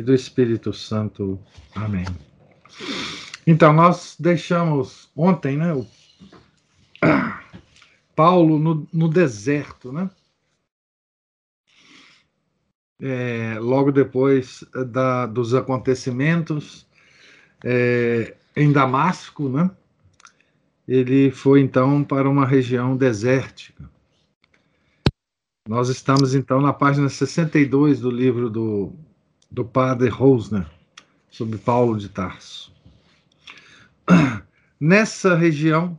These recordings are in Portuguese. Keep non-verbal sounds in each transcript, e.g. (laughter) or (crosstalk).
e do Espírito Santo. Amém. Então, nós deixamos ontem, né, o (coughs) Paulo no, no deserto, né? É, logo depois da, dos acontecimentos é, em Damasco, né? Ele foi então para uma região desértica. Nós estamos então na página 62 do livro do do padre Rosner, sobre Paulo de Tarso. (clears throat) Nessa região,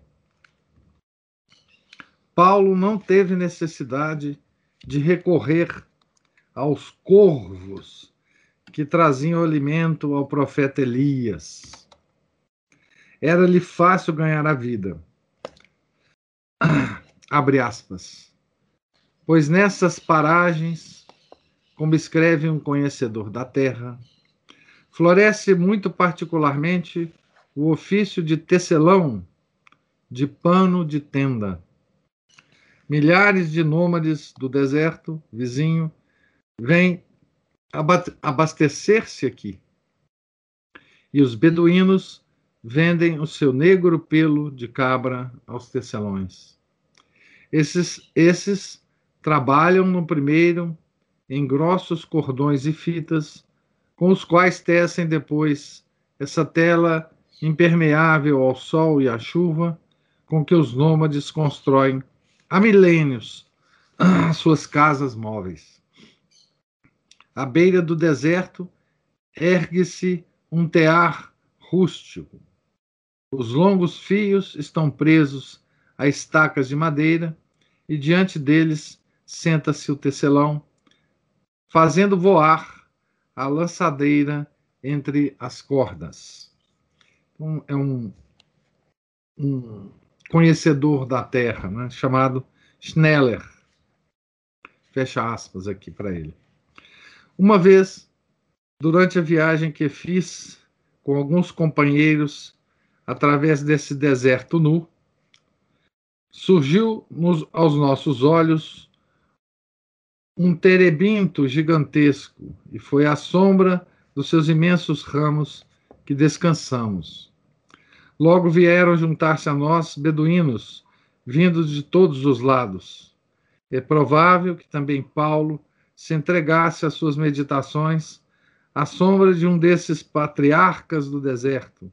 Paulo não teve necessidade de recorrer aos corvos que traziam alimento ao profeta Elias. Era-lhe fácil ganhar a vida. (clears throat) Abre aspas. Pois nessas paragens como escreve um conhecedor da terra, floresce muito particularmente o ofício de tecelão de pano de tenda. Milhares de nômades do deserto vizinho vêm abastecer-se aqui. E os beduínos vendem o seu negro pelo de cabra aos tecelões. Esses, esses trabalham no primeiro em grossos cordões e fitas, com os quais tecem depois essa tela impermeável ao sol e à chuva, com que os nômades constroem há milênios as (clears throat) suas casas móveis. À beira do deserto ergue-se um tear rústico. Os longos fios estão presos a estacas de madeira e diante deles senta-se o tecelão fazendo voar a lançadeira entre as cordas. Então, é um, um conhecedor da Terra, né, chamado Schneller. Fecha aspas aqui para ele. Uma vez, durante a viagem que fiz com alguns companheiros através desse deserto nu, surgiu nos, aos nossos olhos um terebinto gigantesco, e foi à sombra dos seus imensos ramos que descansamos. Logo vieram juntar-se a nós beduínos, vindos de todos os lados. É provável que também Paulo se entregasse às suas meditações à sombra de um desses patriarcas do deserto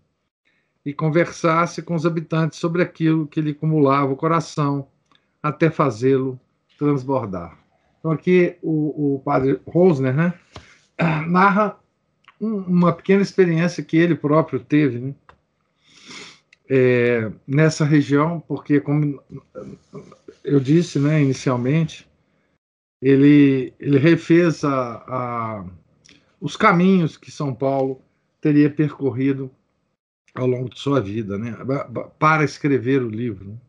e conversasse com os habitantes sobre aquilo que lhe acumulava o coração até fazê-lo transbordar. Então, aqui o, o padre Rosner né, narra um, uma pequena experiência que ele próprio teve né, é, nessa região, porque, como eu disse né, inicialmente, ele, ele refez a, a, os caminhos que São Paulo teria percorrido ao longo de sua vida, né, para escrever o livro.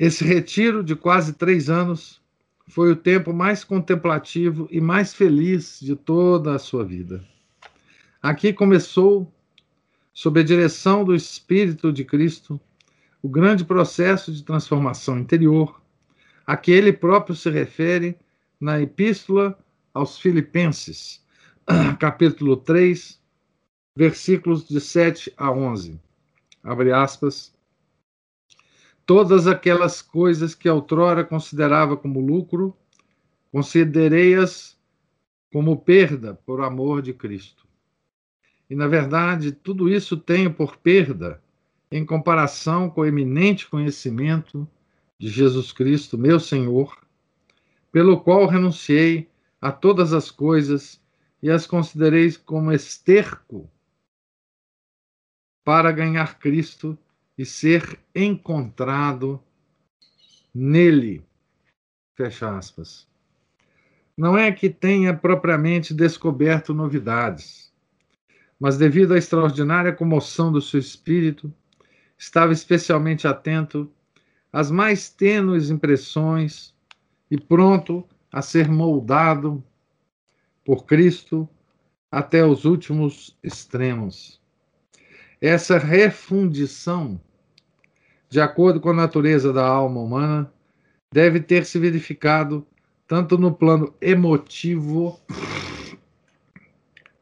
Esse retiro de quase três anos foi o tempo mais contemplativo e mais feliz de toda a sua vida. Aqui começou, sob a direção do Espírito de Cristo, o grande processo de transformação interior, a que ele próprio se refere na Epístola aos Filipenses, (clears throat) capítulo 3, versículos de 7 a 11. Abre aspas todas aquelas coisas que outrora considerava como lucro, considerei-as como perda por amor de Cristo. E, na verdade, tudo isso tenho por perda em comparação com o eminente conhecimento de Jesus Cristo, meu Senhor, pelo qual renunciei a todas as coisas e as considerei como esterco para ganhar Cristo e ser encontrado nele. Fecha aspas. não é que tenha propriamente descoberto novidades, mas devido à extraordinária comoção do seu espírito, estava especialmente atento às mais tênues impressões e pronto a ser moldado por Cristo até os últimos extremos. Essa refundição, de acordo com a natureza da alma humana, deve ter se verificado tanto no plano emotivo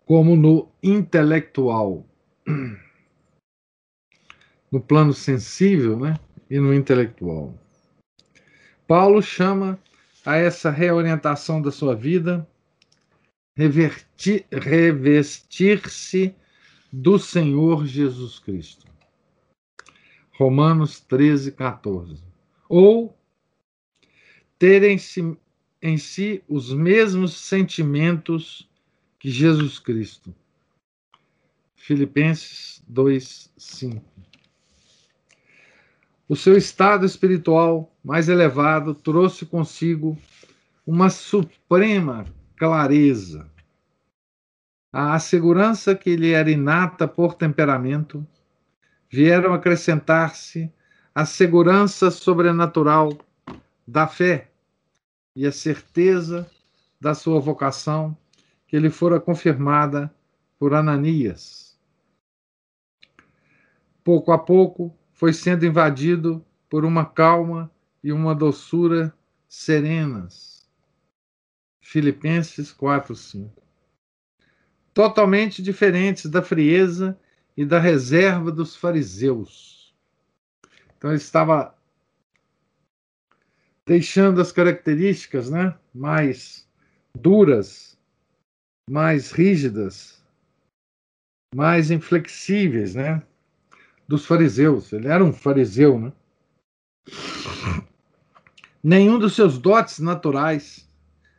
como no intelectual. (clears throat) No plano sensível né, e no intelectual. Paulo chama a essa reorientação da sua vida revestir-se do Senhor Jesus Cristo. Romanos 13, 14. Ou terem em si os mesmos sentimentos que Jesus Cristo. Filipenses 2, 5. O seu estado espiritual mais elevado trouxe consigo uma suprema clareza. A segurança que lhe era inata por temperamento vieram acrescentar-se a segurança sobrenatural da fé e a certeza da sua vocação que lhe fora confirmada por Ananias. Pouco a pouco foi sendo invadido por uma calma e uma doçura serenas. Filipenses 4, 5. Totalmente diferentes da frieza e da reserva dos fariseus. Então ele estava deixando as características né, mais duras, mais rígidas, mais inflexíveis, né, dos fariseus. Ele era um fariseu, né? Nenhum dos seus dotes naturais,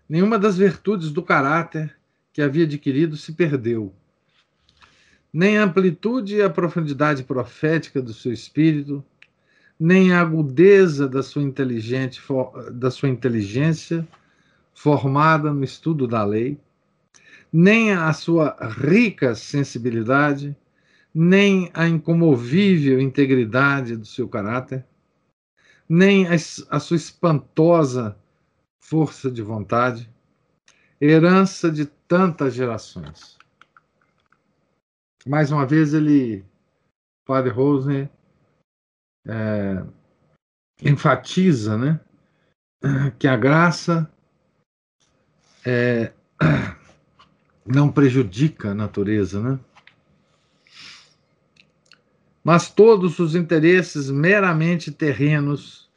nenhuma das virtudes do caráter que havia adquirido se perdeu. Nem a amplitude e a profundidade profética do seu espírito, nem a agudeza da sua, inteligente, da sua inteligência formada no estudo da lei, nem a sua rica sensibilidade, nem a incomovível integridade do seu caráter, nem a, a sua espantosa força de vontade, herança de tantas gerações. Mais uma vez, ele, Padre Rosner, é, enfatiza né, que a graça é, não prejudica a natureza, né? Mas todos os interesses meramente terrenos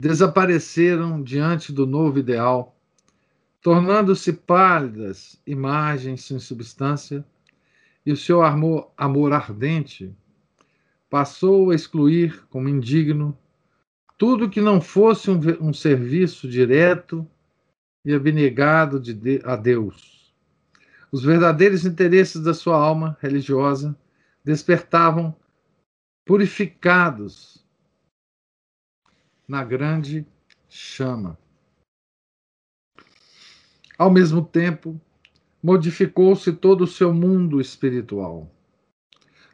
desapareceram diante do novo ideal, tornando-se pálidas imagens sem substância, e o seu amor, amor ardente passou a excluir como indigno tudo que não fosse um, um serviço direto e abnegado de, de, a Deus. Os verdadeiros interesses da sua alma religiosa despertavam purificados na grande chama. Ao mesmo tempo, modificou-se todo o seu mundo espiritual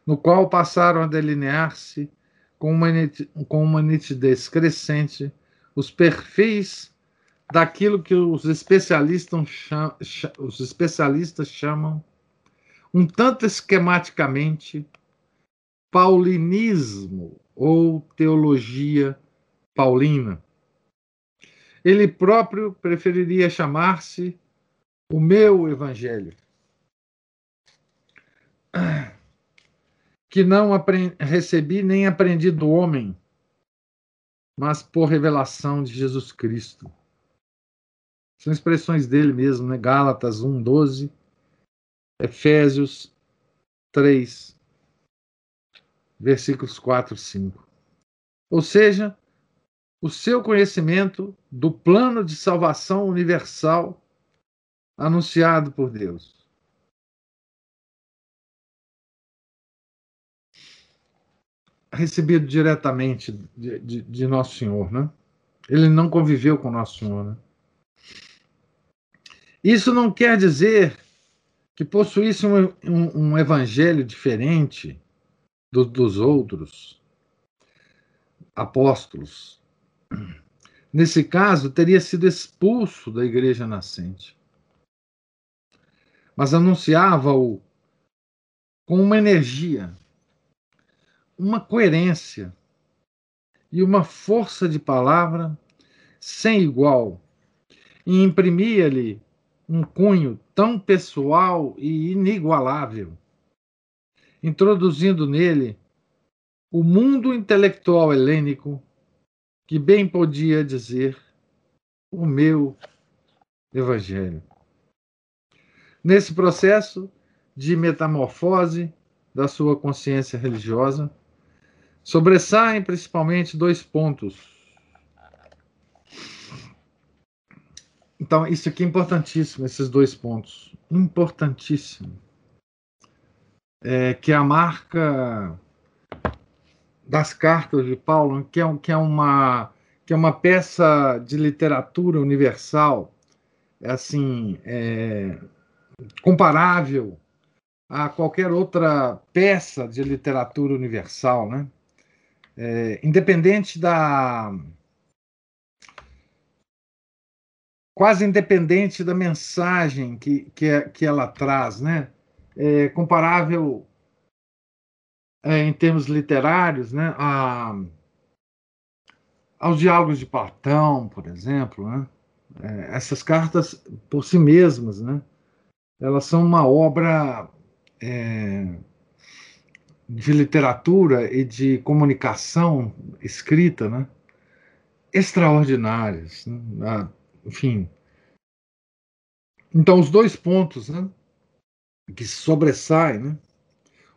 no qual passaram a delinear-se com uma, com uma nitidez crescente os perfis daquilo que os especialistas, chamam, os especialistas chamam, um tanto esquematicamente, paulinismo ou teologia paulina. Ele próprio preferiria chamar-se o meu evangelho que não recebi nem aprendi do homem, mas por revelação de Jesus Cristo. São expressões dele mesmo, né? Gálatas 1, 12, Efésios 3, versículos 4 e 5. Ou seja, o seu conhecimento do plano de salvação universal anunciado por Deus. recebido diretamente de, de, de, Nosso Senhor, né? Ele não conviveu com Nosso Senhor, né? Isso não quer dizer que possuísse um, um, um evangelho diferente do, dos outros apóstolos. Nesse caso, teria sido expulso da igreja nascente. Mas anunciava-o com uma energia, uma coerência e uma força de palavra sem igual, e imprimia-lhe um cunho tão pessoal e inigualável, introduzindo nele o mundo intelectual helênico que bem podia dizer o meu evangelho. Nesse processo de metamorfose da sua consciência religiosa, sobressaem principalmente dois pontos. Então, isso aqui é importantíssimo, esses dois pontos. Importantíssimo. É, que é a marca das cartas de Paulo, que é, que é, uma, que é uma peça de literatura universal, é assim, é, comparável a qualquer outra peça de literatura universal, né? É, independente da. quase independente da mensagem que, que, é, que ela traz, né? É, comparável é, em termos literários, né, a, aos diálogos de Platão, por exemplo, né? É, essas cartas por si mesmas, né? Elas são uma obra é, de literatura e de comunicação escrita, né? Extraordinárias, né? Ah, enfim. Então, os dois pontos, né? Que sobressaem, né?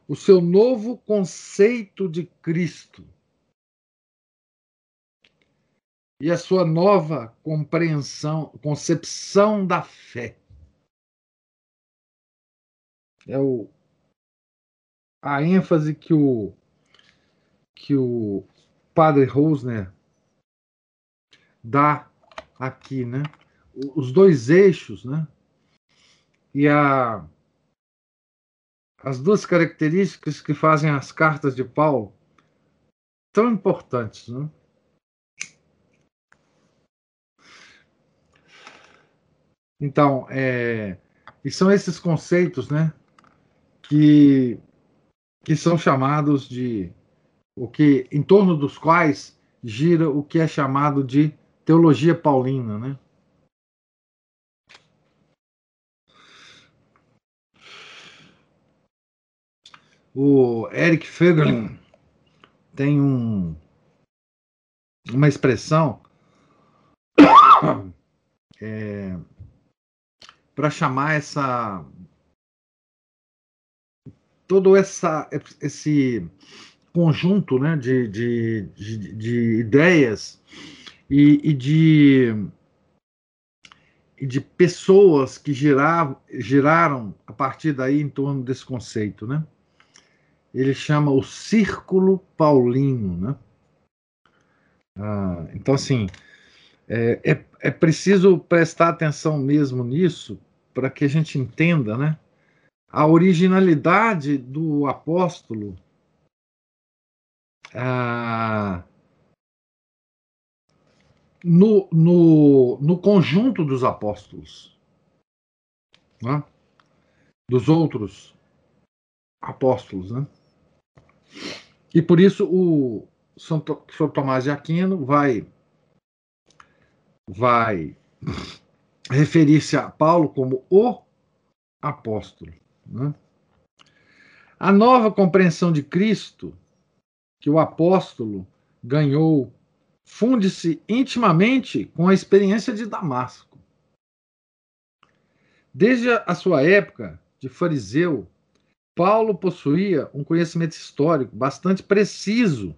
o seu novo conceito de Cristo e a sua nova compreensão, concepção da fé. É o, a ênfase que o, que o padre Rosner dá aqui, né? Os dois eixos, né? E a as duas características que fazem as cartas de Paulo tão importantes. Né? Então, é, e são esses conceitos né, que, que são chamados de o que em torno dos quais gira o que é chamado de teologia paulina, né? O Eric Fögelin tem um, uma expressão (coughs) é, para chamar essa todo essa, esse conjunto né, de, de, de, de ideias e, e, de, e de pessoas que giravam, giraram a partir daí em torno desse conceito. Né? ele chama o Círculo Paulino. Né? Ah, então, assim, é, é, é, preciso prestar atenção mesmo nisso para que a gente entenda né, a originalidade do apóstolo. Ah, no, no, no conjunto dos apóstolos, né? dos outros apóstolos. Né? E por isso o São, São Tomás de Aquino vai, vai referir-se a Paulo como o apóstolo. Né? A nova compreensão de Cristo que o apóstolo ganhou funde-se intimamente com a experiência de Damasco. Desde a sua época de fariseu, Paulo possuía um conhecimento histórico bastante preciso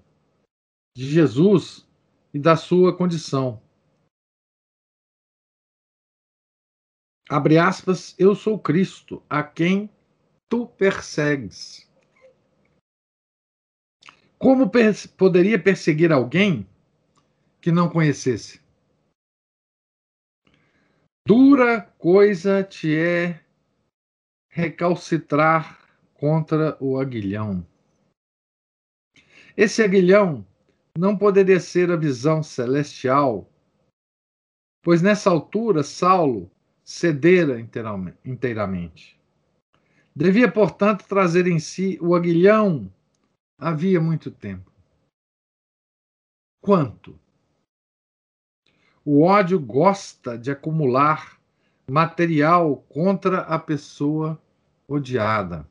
de Jesus e da sua condição. Abre aspas, eu sou Cristo, a quem tu persegues. Como per poderia perseguir alguém que não conhecesse? Dura coisa te é recalcitrar contra o aguilhão. Esse aguilhão não poderia ser a visão celestial, pois nessa altura Saulo cedera inteiramente. Devia, portanto, trazer em si o aguilhão havia muito tempo. Quanto? O ódio gosta de acumular material contra a pessoa odiada.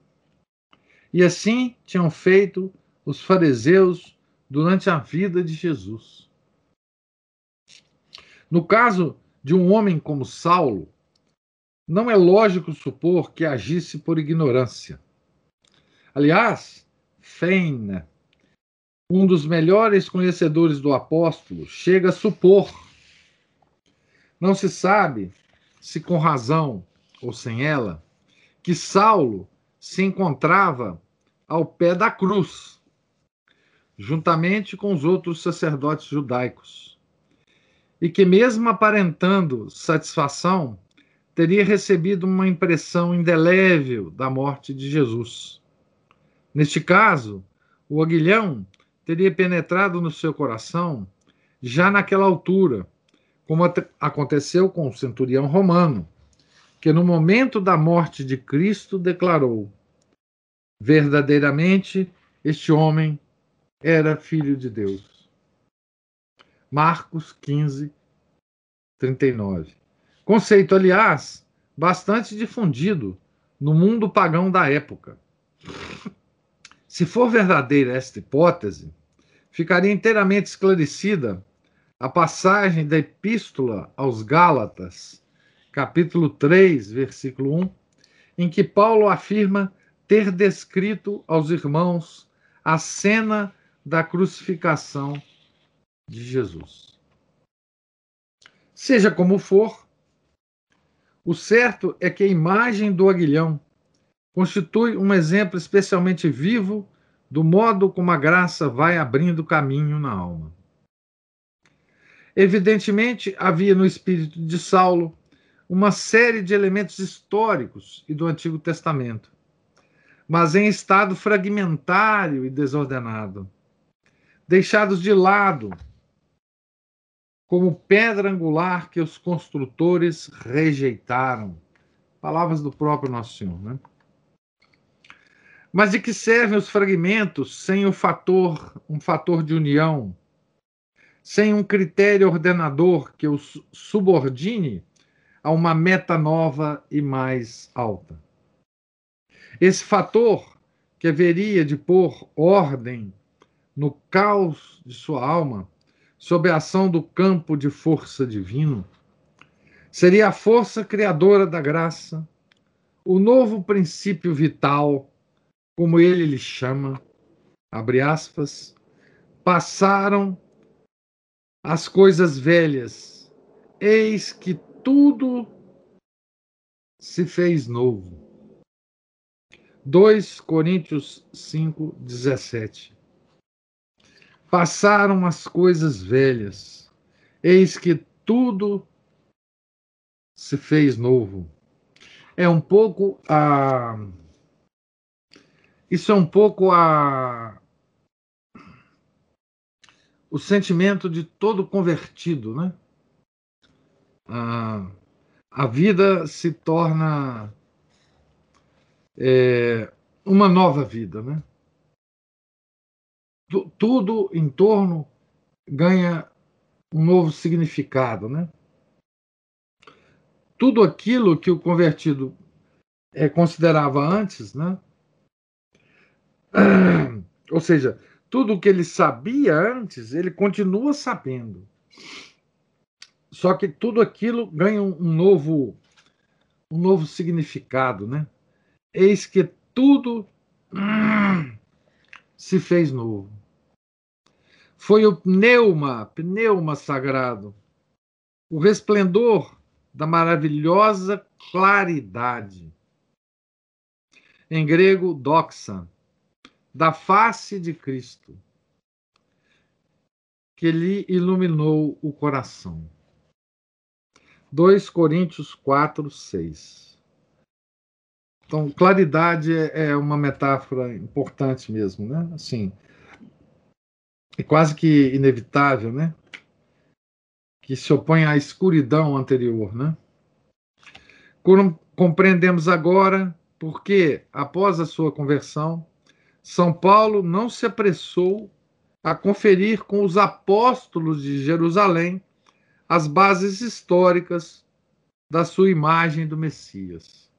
E assim tinham feito os fariseus durante a vida de Jesus. No caso de um homem como Saulo, não é lógico supor que agisse por ignorância. Aliás, Feina, um dos melhores conhecedores do apóstolo, chega a supor não se sabe se com razão ou sem ela que Saulo se encontrava ao pé da cruz, juntamente com os outros sacerdotes judaicos, e que, mesmo aparentando satisfação, teria recebido uma impressão indelével da morte de Jesus. Neste caso, o aguilhão teria penetrado no seu coração já naquela altura como aconteceu com o centurião romano, que no momento da morte de Cristo declarou: verdadeiramente este homem era filho de Deus. Marcos 15, 39. Conceito, aliás, bastante difundido no mundo pagão da época. Se for verdadeira esta hipótese, ficaria inteiramente esclarecida a passagem da Epístola aos Gálatas, capítulo 3, versículo 1, em que Paulo afirma ter descrito aos irmãos a cena da crucificação de Jesus. Seja como for, o certo é que a imagem do aguilhão constitui um exemplo especialmente vivo do modo como a graça vai abrindo caminho na alma. Evidentemente, havia no espírito de Saulo uma série de elementos históricos e do Antigo Testamento, mas em estado fragmentário e desordenado, deixados de lado como pedra angular que os construtores rejeitaram. Palavras do próprio Nosso Senhor, né? Mas de que servem os fragmentos sem o fator, um fator de união, sem um critério ordenador que os subordine a uma meta nova e mais alta. Esse fator que haveria de pôr ordem no caos de sua alma, sob a ação do campo de força divino, seria a força criadora da graça, o novo princípio vital, como ele lhe chama, abre aspas, passaram as coisas velhas, eis que tudo se fez novo. 2 Coríntios 5, 17. Passaram as coisas velhas, eis que tudo se fez novo. É um pouco a. Isso é um pouco a, o sentimento de todo convertido, né? A, a vida se torna é, uma nova vida, né? Tudo em torno ganha um novo significado, né? Tudo aquilo que o convertido é, considerava antes, né? (clears throat) Ou seja, tudo o que ele sabia antes, ele continua sabendo. Só que tudo aquilo ganha um novo um novo significado, né? Eis que tudo (clears throat) se fez novo. Foi o pneuma, pneuma sagrado, o resplendor da maravilhosa claridade. Em grego, doxa, da face de Cristo, que lhe iluminou o coração. 2 Coríntios 4, 6. Então, claridade é, é uma metáfora importante mesmo, né? Assim, é quase que inevitável, né? Que se opõe à escuridão anterior, né? Compreendemos agora porque, após a sua conversão, São Paulo não se apressou a conferir com os apóstolos de Jerusalém as bases históricas da sua imagem do Messias.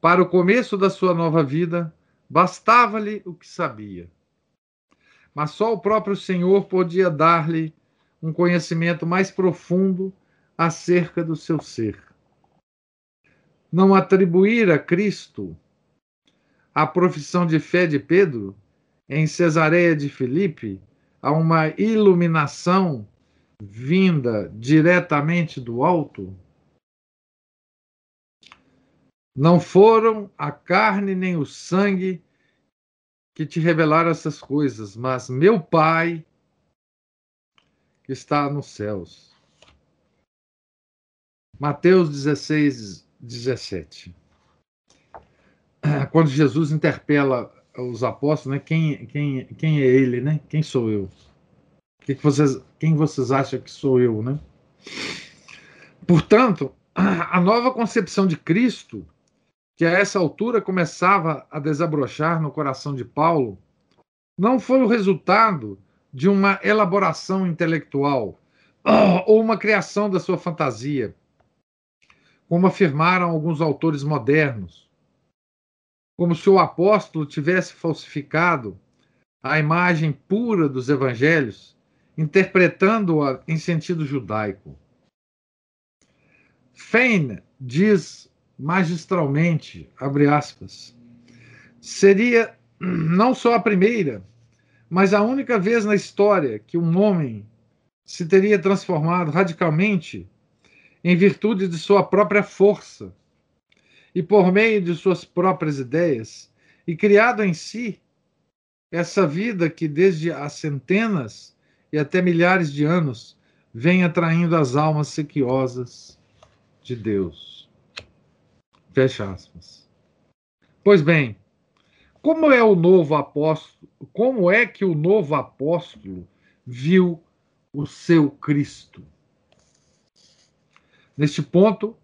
Para o começo da sua nova vida, bastava-lhe o que sabia. Mas só o próprio Senhor podia dar-lhe um conhecimento mais profundo acerca do seu ser. Não atribuir a Cristo a profissão de fé de Pedro em Cesareia de Filipe a uma iluminação vinda diretamente do alto? Não foram a carne nem o sangue que te revelaram essas coisas, mas meu Pai que está nos céus. Mateus 16, 17. (clears throat) Quando Jesus interpela os apóstolos, né? Quem, quem, quem é ele, né? Quem sou eu? Que que vocês, quem vocês acham que sou eu, né? Portanto, (clears throat) a nova concepção de Cristo, que a essa altura começava a desabrochar no coração de Paulo, não foi o resultado de uma elaboração intelectual ou uma criação da sua fantasia, como afirmaram alguns autores modernos, como se o apóstolo tivesse falsificado a imagem pura dos evangelhos interpretando-a em sentido judaico. Fein diz magistralmente, abre aspas, seria não só a primeira, mas a única vez na história que um homem se teria transformado radicalmente em virtude de sua própria força e por meio de suas próprias ideias e criado em si essa vida que desde há centenas e até milhares de anos vem atraindo as almas sequiosas de Deus. Fecha aspas. Pois bem, como é o novo apóstolo, como é que o novo apóstolo viu o seu Cristo? Neste ponto,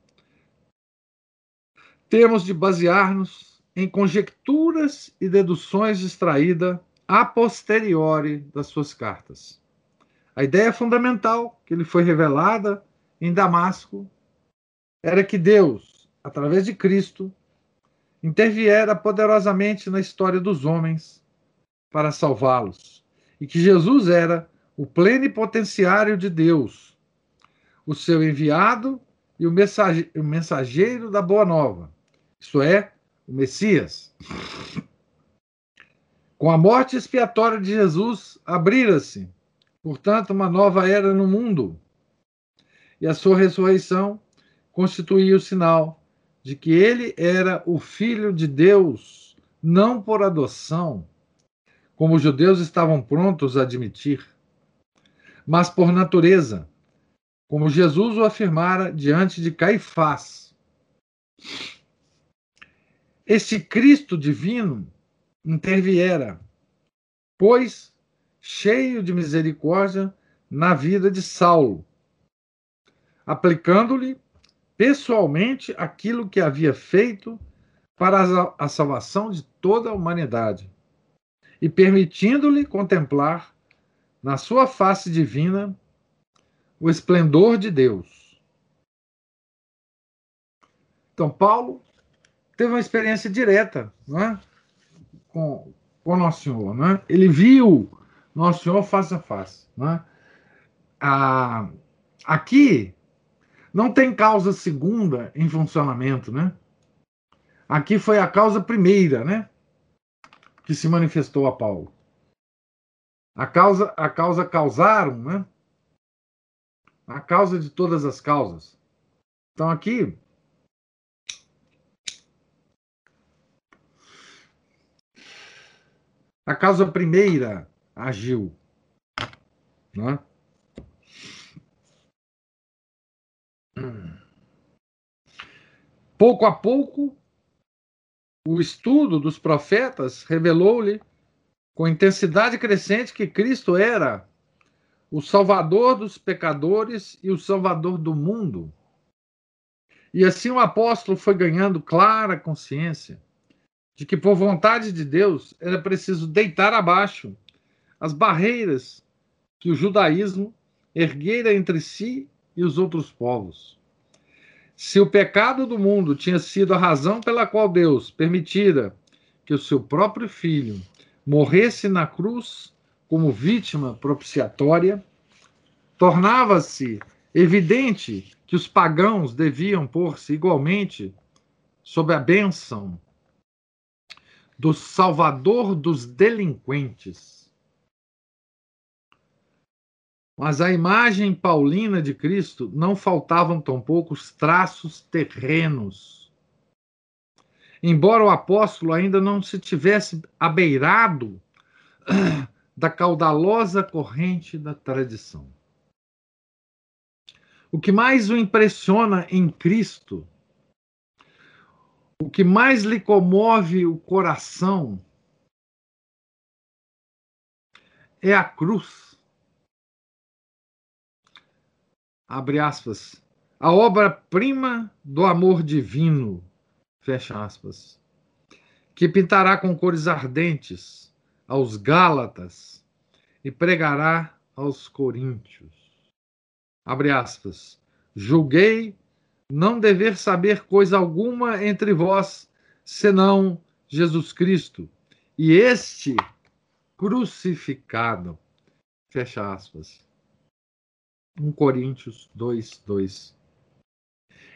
temos de basear-nos em conjecturas e deduções extraídas a posteriori das suas cartas. A ideia fundamental que lhe foi revelada em Damasco era que Deus, através de Cristo, interviera poderosamente na história dos homens para salvá-los, e que Jesus era o plenipotenciário de Deus, o seu enviado e o mensageiro da Boa Nova, isto é, o Messias. Com a morte expiatória de Jesus, abrira-se portanto, uma nova era no mundo. E a sua ressurreição constituía o sinal de que ele era o Filho de Deus, não por adoção, como os judeus estavam prontos a admitir, mas por natureza, como Jesus o afirmara diante de Caifás. Este Cristo divino interviera, pois cheio de misericórdia na vida de Saulo, aplicando-lhe pessoalmente aquilo que havia feito para a salvação de toda a humanidade e permitindo-lhe contemplar na sua face divina o esplendor de Deus. Então, Paulo teve uma experiência direta é? com, com Nosso Senhor. É? Ele viu nosso Senhor face a face. Né? Ah, aqui não tem causa segunda em funcionamento, né? Aqui foi a causa primeira, né? Que se manifestou a Paulo. A causa, a causa causaram, né? A causa de todas as causas. Então aqui a causa primeira agiu. Né? Pouco a pouco, o estudo dos profetas revelou-lhe com intensidade crescente que Cristo era o Salvador dos pecadores e o Salvador do mundo. E assim o apóstolo foi ganhando clara consciência de que, por vontade de Deus, era preciso deitar abaixo as barreiras que o judaísmo erguera entre si e os outros povos. Se o pecado do mundo tinha sido a razão pela qual Deus permitira que o seu próprio filho morresse na cruz como vítima propiciatória, tornava-se evidente que os pagãos deviam pôr-se igualmente sob a bênção do Salvador dos delinquentes. Mas a imagem paulina de Cristo não faltavam tampouco os traços terrenos. Embora o apóstolo ainda não se tivesse abeirado (clears throat) da caudalosa corrente da tradição. O que mais o impressiona em Cristo, o que mais lhe comove o coração, é a cruz. Abre aspas. A obra-prima do amor divino, fecha aspas, que pintará com cores ardentes aos Gálatas e pregará aos Coríntios abre aspas, julguei não dever saber coisa alguma entre vós, senão Jesus Cristo, e este crucificado. Fecha aspas. 1 Coríntios 2, 2.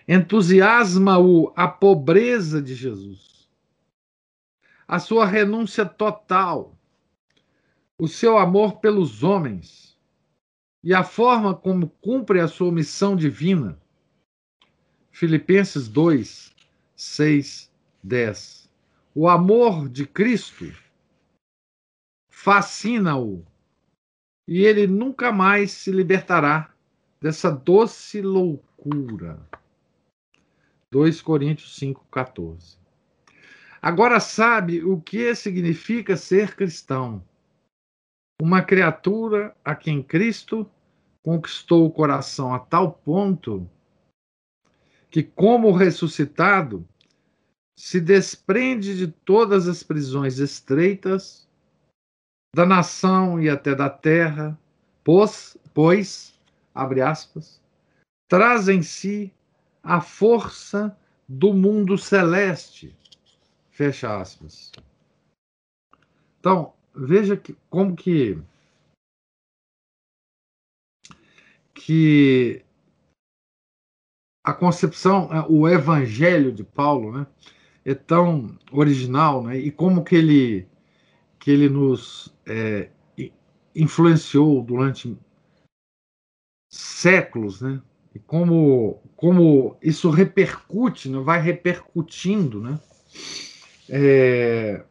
Entusiasma-o a pobreza de Jesus, a sua renúncia total, o seu amor pelos homens e a forma como cumpre a sua missão divina. Filipenses 2, 6, 10. O amor de Cristo fascina-o e ele nunca mais se libertará dessa doce loucura. 2 Coríntios 5, 14. Agora sabe o que significa ser cristão uma criatura a quem Cristo conquistou o coração a tal ponto que, como ressuscitado, se desprende de todas as prisões estreitas da nação e até da terra, pois, pois abre aspas, traz em si a força do mundo celeste, fecha aspas. Então, veja que, como que que a concepção, é, o evangelho de Paulo, né, é tão original, né, e como que ele que ele nos é, influenciou durante séculos, né, e como como isso repercute, né, vai repercutindo, né, é,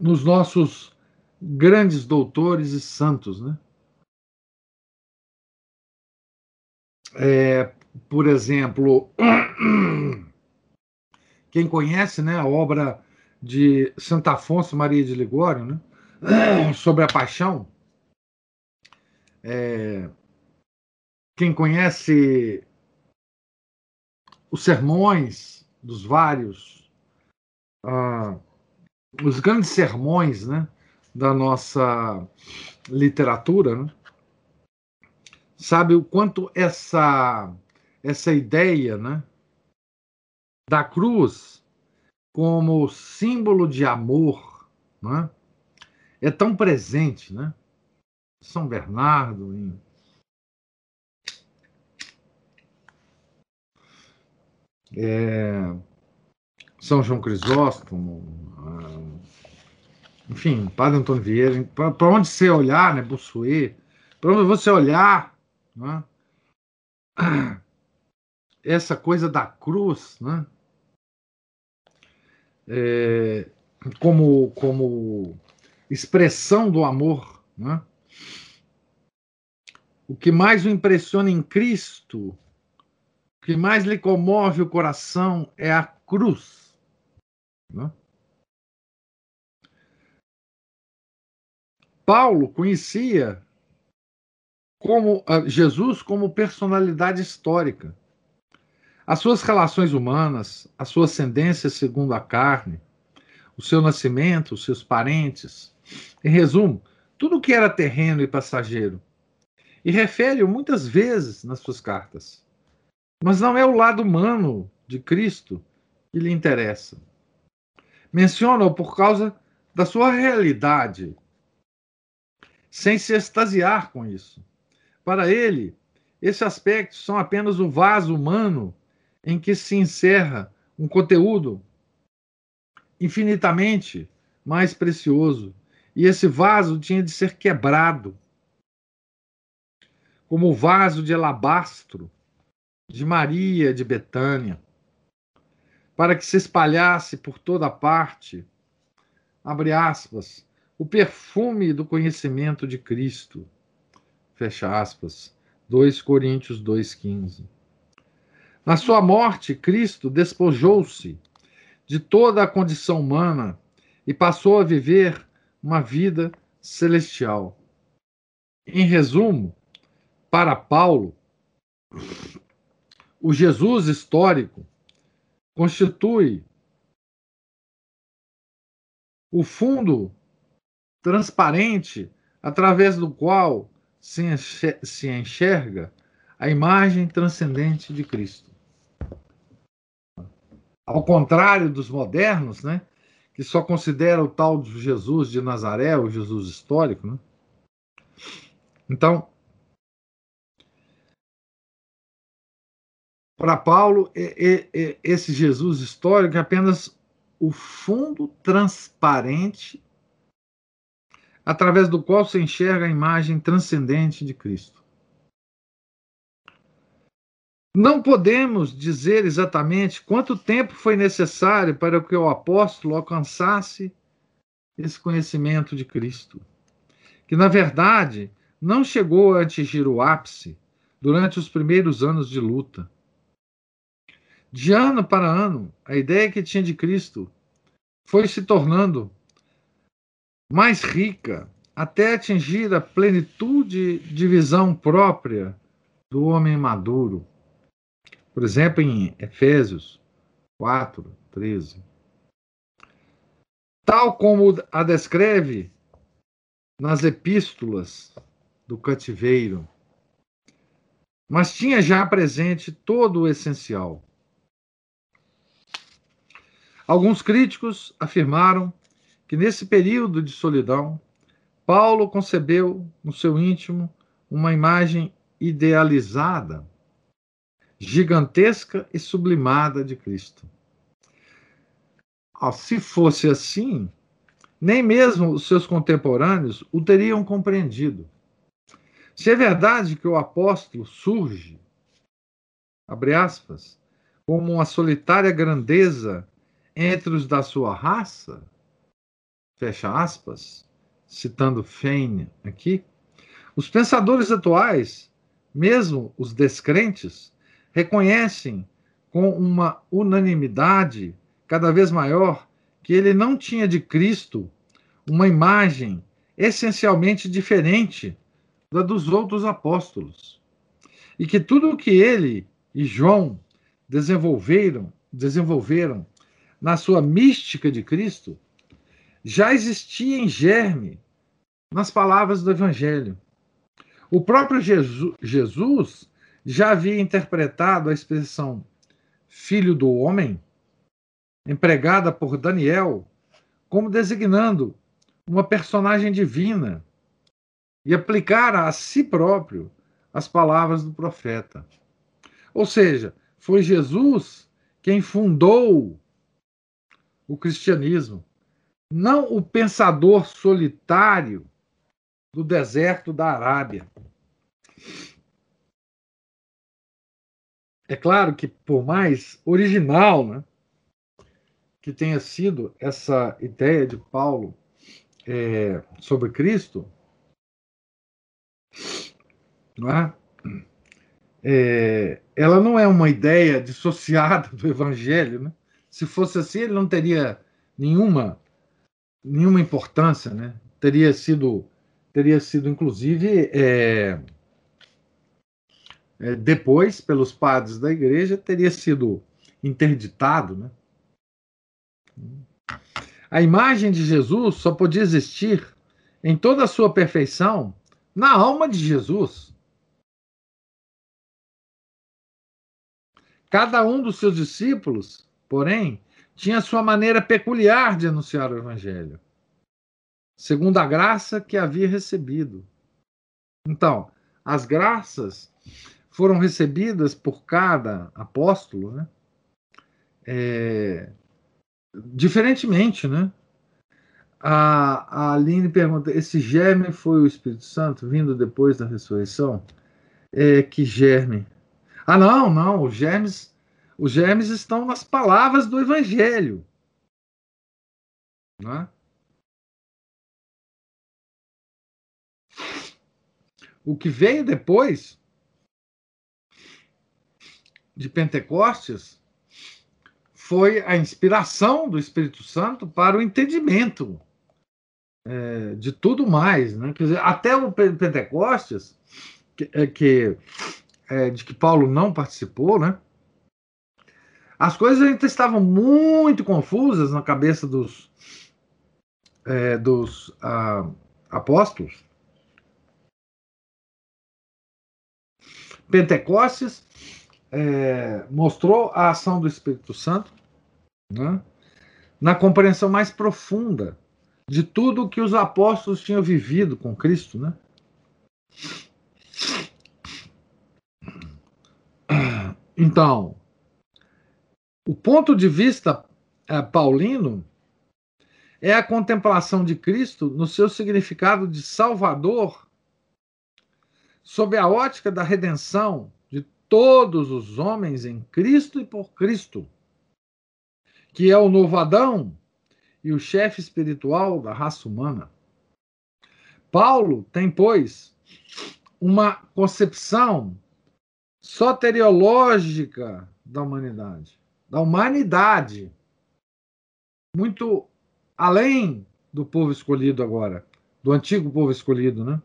nos nossos grandes doutores e santos, né? É, por exemplo, (clears throat) quem conhece né, a obra de Santo Afonso Maria de Ligório, né, (clears throat) sobre a paixão, é, quem conhece os sermões dos vários ah, os grandes sermões né, da nossa literatura, né, sabe o quanto essa, essa ideia né, da cruz como símbolo de amor né, é tão presente. Né? São Bernardo, em é, São João Crisóstomo, enfim, Padre Antônio Vieira, para onde você olhar, né, Bossuet, para onde você olhar, né, (clears throat) essa coisa da cruz, né, é, como, como expressão do amor, né, o que mais o impressiona em Cristo O que mais lhe comove o coração é a cruz. Né? Paulo conhecia como Jesus como personalidade histórica. As suas relações humanas, a sua ascendência segundo a carne, o seu nascimento, os seus parentes, em resumo, tudo que era terreno e passageiro. E refere-o muitas vezes nas suas cartas. Mas não é o lado humano de Cristo que lhe interessa. Menciona-o por causa da sua realidade, sem se extasiar com isso. Para ele, esses aspectos são apenas o vaso humano em que se encerra um conteúdo infinitamente mais precioso. E esse vaso tinha de ser quebrado, como o vaso de alabastro de Maria de Betânia, para que se espalhasse por toda parte, abre aspas, o perfume do conhecimento de Cristo. Fecha aspas. 2 Coríntios 2,15. Na sua morte, Cristo despojou-se de toda a condição humana e passou a viver uma vida celestial. Em resumo, para Paulo, o Jesus histórico constitui o fundo transparente através do qual se enxerga a imagem transcendente de Cristo. Ao contrário dos modernos, né, que só consideram o tal de Jesus de Nazaré, o Jesus histórico. Né? Então, para Paulo, esse Jesus histórico é apenas o fundo transparente através do qual se enxerga a imagem transcendente de Cristo. Não podemos dizer exatamente quanto tempo foi necessário para que o apóstolo alcançasse esse conhecimento de Cristo, que na verdade não chegou a atingir o ápice durante os primeiros anos de luta. De ano para ano, a ideia que tinha de Cristo foi se tornando mais rica, até atingir a plenitude de visão própria do homem maduro. Por exemplo, em Efésios 4, 13. Tal como a descreve nas epístolas do cativeiro, mas tinha já presente todo o essencial. Alguns críticos afirmaram que nesse período de solidão, Paulo concebeu no seu íntimo uma imagem idealizada, gigantesca e sublimada de Cristo. Ah, se fosse assim, nem mesmo os seus contemporâneos o teriam compreendido. Se é verdade que o apóstolo surge, abre aspas, como uma solitária grandeza entre os da sua raça, fecha aspas, citando Fein aqui, os pensadores atuais, mesmo os descrentes, reconhecem com uma unanimidade cada vez maior que ele não tinha de Cristo uma imagem essencialmente diferente da dos outros apóstolos. E que tudo o que ele e João desenvolveram, desenvolveram na sua mística de Cristo já existia em germe nas palavras do Evangelho. O próprio Jesus já havia interpretado a expressão filho do homem, empregada por Daniel, como designando uma personagem divina e aplicara a si próprio as palavras do profeta. Ou seja, foi Jesus quem fundou o cristianismo não o pensador solitário do deserto da Arábia. É claro que, por mais original né, que tenha sido essa ideia de Paulo é, sobre Cristo, não é? é, ela não é uma ideia dissociada do Evangelho. Né? Se fosse assim, ele não teria nenhuma, nenhuma importância. Né? Teria sido, teria sido inclusive, é, é, depois, pelos padres da igreja, teria sido interditado. Né? A imagem de Jesus só podia existir em toda a sua perfeição na alma de Jesus. Cada um dos seus discípulos, porém, tinha sua maneira peculiar de anunciar o Evangelho, segundo a graça que havia recebido. Então, as graças foram recebidas por cada apóstolo, né? É, diferentemente, né? A, a Aline pergunta: esse germe foi o Espírito Santo vindo depois da ressurreição? É, que germe? Ah, não, não. Os germes, os germes estão nas palavras do Evangelho. Né? O que veio depois de Pentecostes foi a inspiração do Espírito Santo para o entendimento é, de tudo mais. Né? Quer dizer, até o Pentecostes, que, é, que é, de que Paulo não participou, né? As coisas ainda estavam muito confusas na cabeça dos, é, dos ah, apóstolos. Pentecostes é, mostrou a ação do Espírito Santo né, na compreensão mais profunda de tudo que os apóstolos tinham vivido com Cristo. Né? Então, o ponto de vista é, paulino é a contemplação de Cristo no seu significado de Salvador, sob a ótica da redenção todos os homens em Cristo e por Cristo, que é o novo Adão e o chefe espiritual da raça humana. Paulo tem, pois, uma concepção soteriológica da humanidade, da humanidade, muito além do povo escolhido agora, do antigo povo escolhido, né?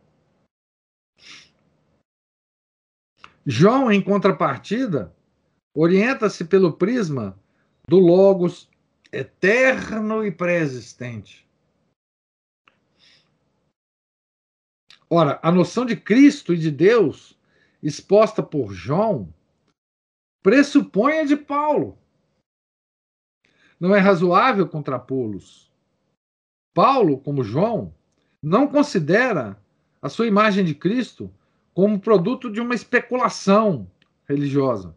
João, em contrapartida, orienta-se pelo prisma do Logos eterno e pré-existente. Ora, a noção de Cristo e de Deus exposta por João pressupõe a de Paulo. Não é razoável contrapô-los. Paulo, como João, não considera a sua imagem de Cristo como produto de uma especulação religiosa,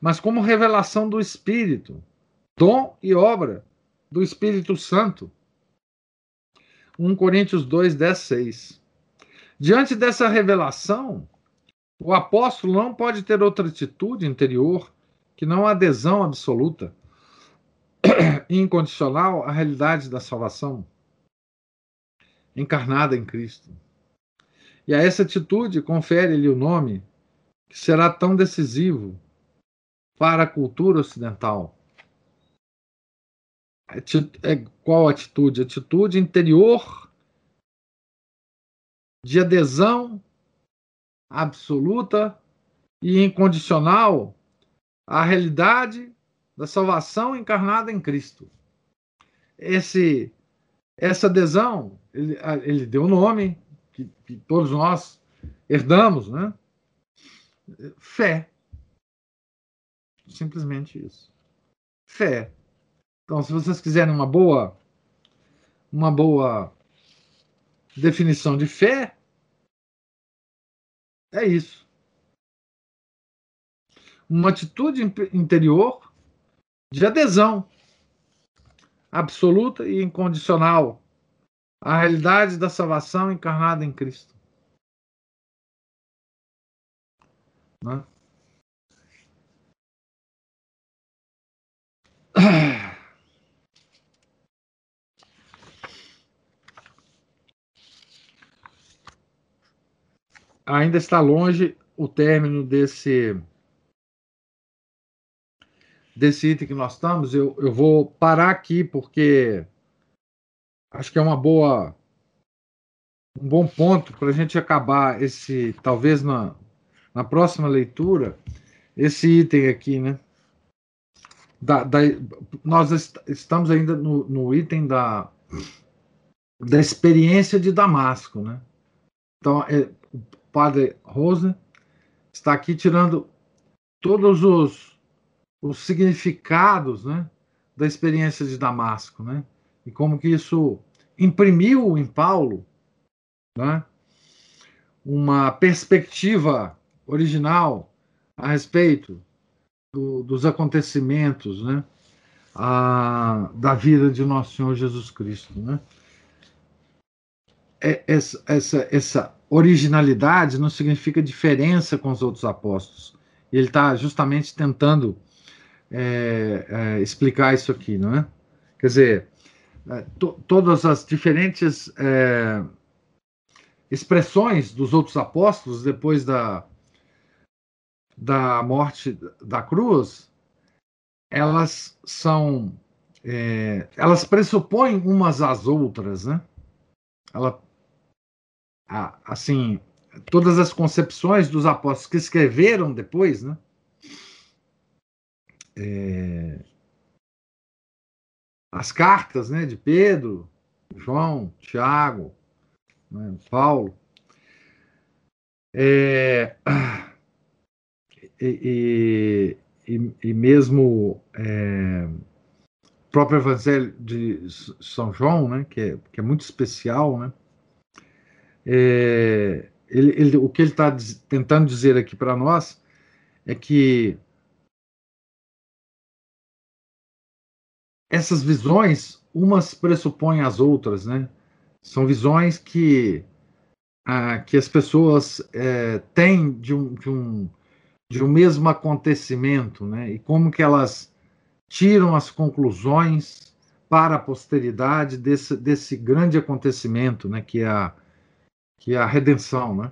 mas como revelação do Espírito, dom e obra do Espírito Santo. 1 Coríntios 2, 10, 6. Diante dessa revelação, o apóstolo não pode ter outra atitude interior que não a adesão absoluta (clears throat) e incondicional à realidade da salvação encarnada em Cristo. E a essa atitude confere-lhe o nome que será tão decisivo para a cultura ocidental. É, qual atitude? Atitude interior de adesão absoluta e incondicional à realidade da salvação encarnada em Cristo. Esse, essa adesão, ele, ele deu nome, que, que todos nós herdamos, né? Fé. Simplesmente isso. Fé. Então, se vocês quiserem uma boa uma boa definição de fé, é isso. Uma atitude interior de adesão absoluta e incondicional a realidade da salvação encarnada em Cristo. Né? Ainda está longe o término desse desse item que nós estamos, eu, eu vou parar aqui porque acho que é uma boa um bom ponto para a gente acabar esse, talvez na, na próxima leitura, esse item aqui, né? Da, da, nós est estamos ainda no, no item da, da experiência de Damasco, né? Então, é, o padre Rosa está aqui tirando todos os, os significados, né, da experiência de Damasco, né? E como que isso imprimiu em Paulo, né, uma perspectiva original a respeito do, dos acontecimentos, né, a, da vida de nosso Senhor Jesus Cristo, né? É, essa, essa, essa originalidade não significa diferença com os outros apóstolos. Ele está justamente tentando é, é, explicar isso aqui, não é? Quer dizer, é, to, todas as diferentes é, expressões dos outros apóstolos depois da, da morte da cruz, elas são, é, elas pressupõem umas às outras, né? Ela assim, todas as concepções dos apóstolos que escreveram depois, né? É, as cartas né, de Pedro, João, Tiago, né, Paulo, é, e, e, e, mesmo é, o próprio Evangelho de São João, né, que, é, que é muito especial, né, é, ele, ele, o que ele está tentando dizer aqui para nós é que essas visões, umas pressupõem as outras, né? São visões que, ah, que as pessoas é, têm de um, de, um, de um mesmo acontecimento, né? E como que elas tiram as conclusões para a posteridade desse, desse grande acontecimento, né? Que é a, que é a redenção, né?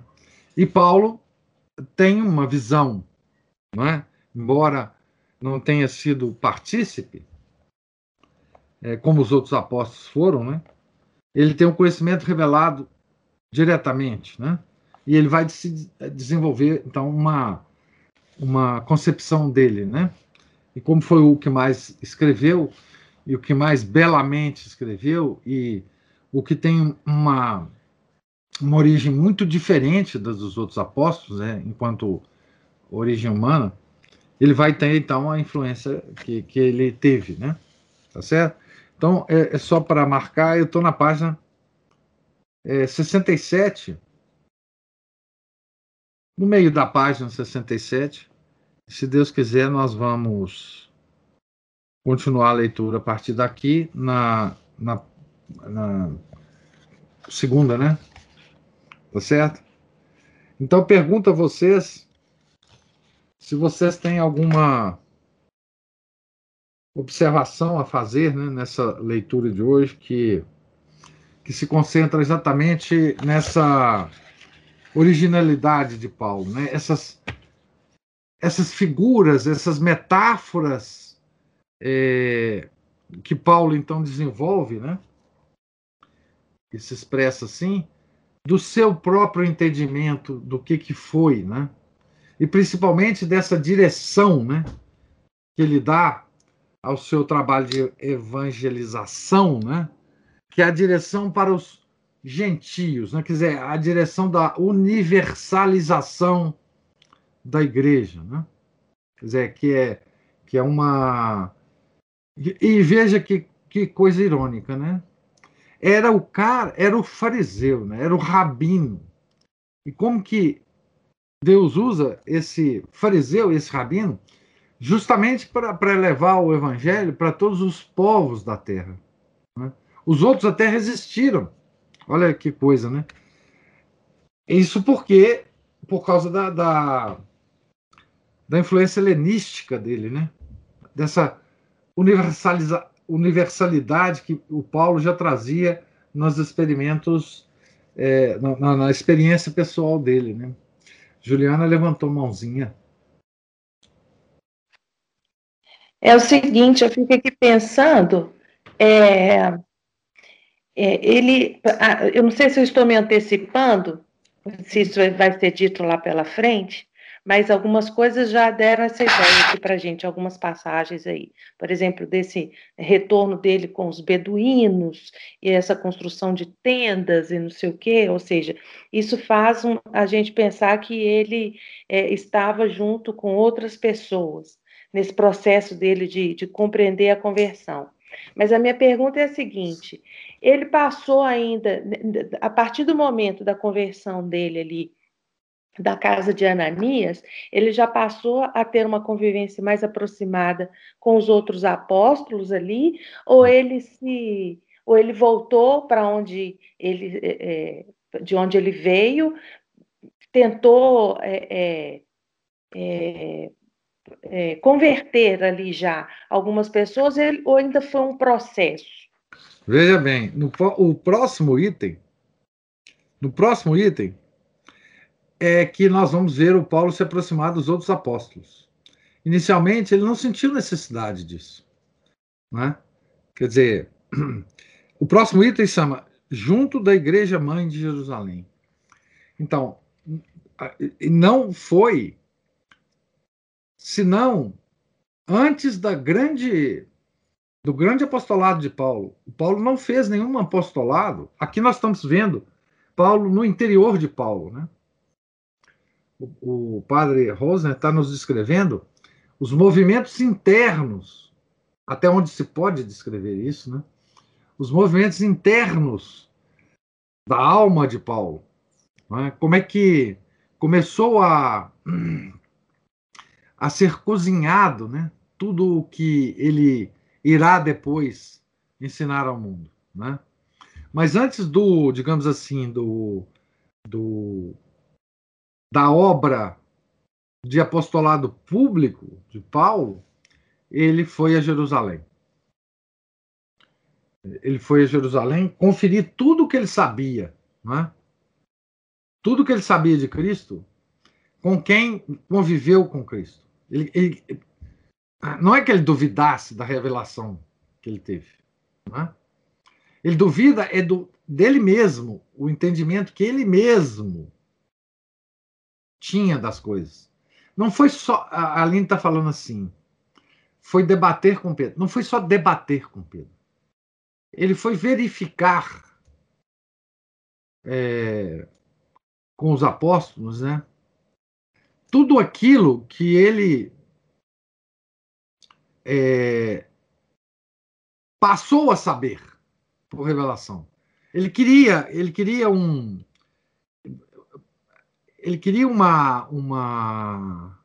E Paulo tem uma visão, não é? Embora não tenha sido partícipe, é, como os outros apóstolos foram, né? Ele tem um conhecimento revelado diretamente, né? E ele vai se desenvolver então uma uma concepção dele, né? E como foi o que mais escreveu e o que mais belamente escreveu e o que tem uma uma origem muito diferente das dos outros apóstolos, né, enquanto origem humana, ele vai ter então a influência que, que ele teve, né? Tá certo? Então é, é só para marcar, eu estou na página é, 67, no meio da página 67. Se Deus quiser, nós vamos continuar a leitura a partir daqui na, na, na segunda, né? Tá certo? Então pergunto a vocês se vocês têm alguma observação a fazer né, nessa leitura de hoje que, que se concentra exatamente nessa originalidade de Paulo, né? essas, essas figuras, essas metáforas é, que Paulo então desenvolve, né? que se expressa assim, do seu próprio entendimento do que, que foi, né? E principalmente dessa direção, né? Que ele dá ao seu trabalho de evangelização, né? Que é a direção para os gentios, né? Quer dizer, a direção da universalização da igreja, né? Quer dizer, que é que é uma e veja que, que coisa irônica, né? era o cara, era o fariseu, né? era o rabino. E como que Deus usa esse fariseu, esse rabino, justamente para levar o evangelho para todos os povos da terra. Né? Os outros até resistiram. Olha que coisa, né? Isso porque, por causa da, da, da influência helenística dele, né? Dessa universaliza, universalidade que o Paulo já trazia nos experimentos, é, na, na, experiência pessoal dele, né? Juliana levantou mãozinha. É o seguinte, eu fico aqui pensando, é, é, ele, eu não sei se eu estou me antecipando, se isso vai ser dito lá pela frente, mas algumas coisas já deram essa ideia aqui para gente, algumas passagens aí. Por exemplo, desse retorno dele com os beduínos e essa construção de tendas e não sei o quê, ou seja, isso faz um, a gente pensar que ele é, estava junto com outras pessoas nesse processo dele de, de compreender a conversão. Mas a minha pergunta é a seguinte: ele passou ainda, a partir do momento da conversão dele ali, da casa de Ananias, ele já passou a ter uma convivência mais aproximada com os outros apóstolos ali, ou ele se, ou ele voltou para onde ele, é, é, de onde ele veio, tentou é, é, é converter ali já algumas pessoas, ele, ou ainda foi um processo? Veja bem, no o próximo item, no próximo item, é que nós vamos ver o Paulo se aproximar dos outros apóstolos. Inicialmente, ele não sentiu necessidade disso. Né? Quer dizer, (clears throat) o próximo item chama Junto da Igreja Mãe de Jerusalém. Então, não foi senão antes da grande do grande apostolado de Paulo. O Paulo não fez nenhum apostolado. Aqui nós estamos vendo Paulo no interior de Paulo, né? O, o padre Rosner está nos descrevendo os movimentos internos, até onde se pode descrever isso, né? Os movimentos internos da alma de Paulo. Né? Como é que começou a a ser cozinhado, né? Tudo o que ele irá depois ensinar ao mundo, né? Mas antes do, digamos assim, do, do da obra de apostolado público de Paulo, ele foi a Jerusalém. Ele foi a Jerusalém conferir tudo o que ele sabia, né? tudo que ele sabia de Cristo, com quem conviveu com Cristo. Ele, ele, não é que ele duvidasse da revelação que ele teve. É? Ele duvida é do, dele mesmo, o entendimento que ele mesmo tinha das coisas. Não foi só. A Aline está falando assim. Foi debater com Pedro. Não foi só debater com Pedro. Ele foi verificar é, com os apóstolos, né? Tudo aquilo que ele é, passou a saber por revelação. Ele queria, ele queria um, ele queria uma uma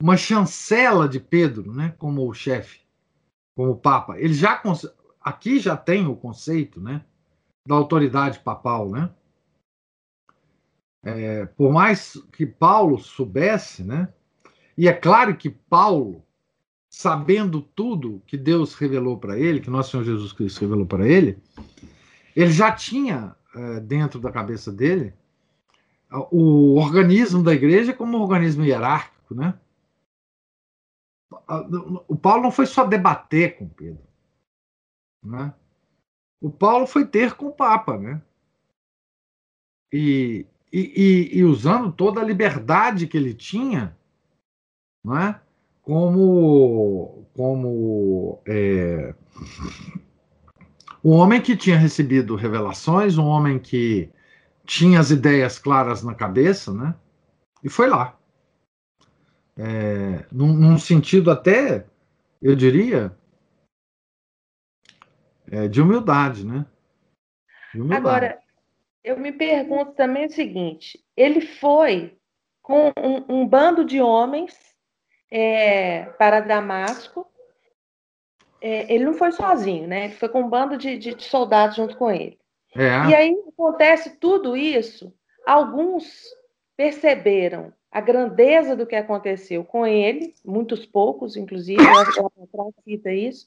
uma chancela de Pedro, né, como o chefe, como papa. Ele já aqui já tem o conceito, né, da autoridade papal, né? É, por mais que Paulo soubesse, né? E é claro que Paulo, sabendo tudo que Deus revelou para ele, que nosso Senhor Jesus Cristo revelou para ele, ele já tinha é, dentro da cabeça dele o organismo da igreja como um organismo hierárquico, né? O Paulo não foi só debater com Pedro, né? O Paulo foi ter com o Papa, né? E, e, e, e usando toda a liberdade que ele tinha, não é? como, como é, um homem que tinha recebido revelações, um homem que tinha as ideias claras na cabeça, né? E foi lá. É, num, num, sentido até, eu diria, é, de humildade, né? De humildade. Agora, eu me pergunto também o seguinte: ele foi com um, um bando de homens é, para Damasco. É, ele não foi sozinho, né? Ele foi com um bando de, de, de soldados junto com ele. É. E aí acontece tudo isso. Alguns perceberam a grandeza do que aconteceu com ele, muitos poucos, inclusive, eu cita isso.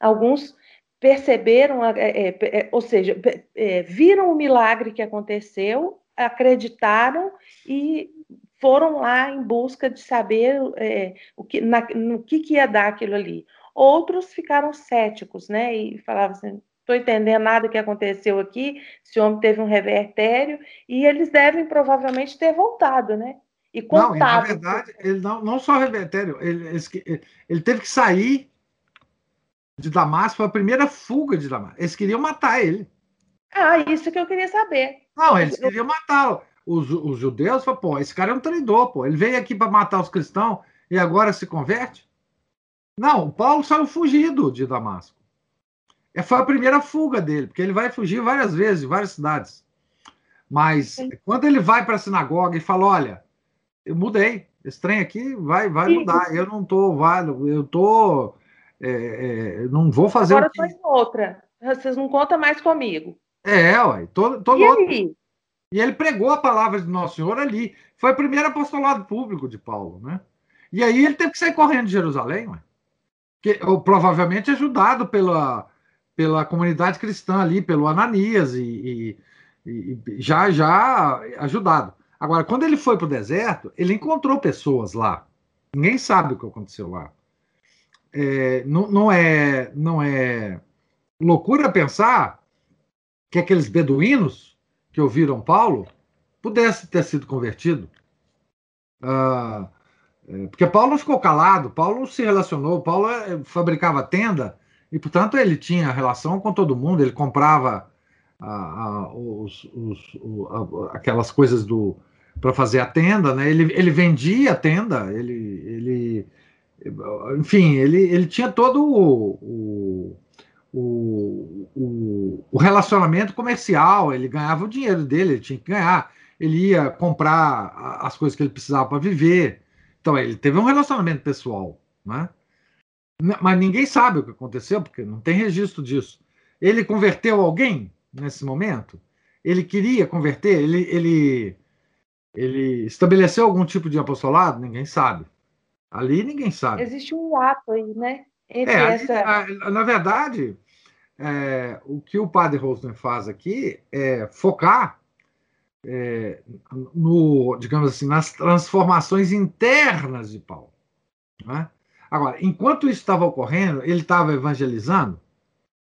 Alguns perceberam, é, é, é, ou seja, viram o milagre que aconteceu, acreditaram e foram lá em busca de saber é, o que, na, no que, que ia dar aquilo ali. Outros ficaram céticos, né? E falavam assim, estou entendendo nada que aconteceu aqui, esse homem teve um revertério, e eles devem provavelmente ter voltado, né? E contado. Não, e na verdade, ele não, não só revertério, ele, ele, ele teve que sair de Damasco, foi a primeira fuga de Damasco. Eles queriam matar ele. Ah, isso que eu queria saber. Não, eles queriam matá-lo. Os, os judeus falaram, pô, esse cara é um traidor, pô. Ele veio aqui para matar os cristãos e agora se converte? Não, o Paulo saiu fugido de Damasco. É, foi a primeira fuga dele, porque ele vai fugir várias vezes, em várias cidades. Mas Sim. quando ele vai para a sinagoga e fala: Olha, eu mudei, esse trem aqui vai, vai mudar, eu não estou válido, eu estou. É, é, não vou fazer. Agora estou em outra, vocês não contam mais comigo. É, ué, todo, todo e outro. E ele pregou a palavra de Nosso Senhor ali. Foi o primeiro apostolado público de Paulo, né? E aí ele teve que sair correndo de Jerusalém, ué. Que, ou, provavelmente ajudado pela, pela comunidade cristã ali, pelo Ananias, e, e, e já, já ajudado. Agora, quando ele foi para o deserto, ele encontrou pessoas lá. Ninguém sabe o que aconteceu lá. É, não, não, é, não é loucura pensar que aqueles beduínos que ouviram Paulo pudessem ter sido convertidos. Ah, é, porque Paulo ficou calado, Paulo se relacionou, Paulo é, fabricava tenda e, portanto, ele tinha relação com todo mundo, ele comprava os, os, o, aquelas coisas do para fazer a tenda, né? Ele, ele vendia a tenda, ele, ele enfim, ele, ele tinha todo o, o, o, o, relacionamento comercial, ele ganhava o dinheiro dele, ele tinha que ganhar, ele ia comprar as coisas que ele precisava para viver. Então, ele teve um relacionamento pessoal, né? Mas ninguém sabe o que aconteceu, porque não tem registro disso. Ele converteu alguém nesse momento? Ele queria converter? Ele, ele, ele estabeleceu algum tipo de apostolado? Ninguém sabe. Ali ninguém sabe. Existe um ato aí, né? Entre é, essa... na verdade, é, o que o padre Rosner faz aqui é focar é, no, digamos assim, nas transformações internas de Paulo. Né? Agora, enquanto isso estava ocorrendo, ele estava evangelizando?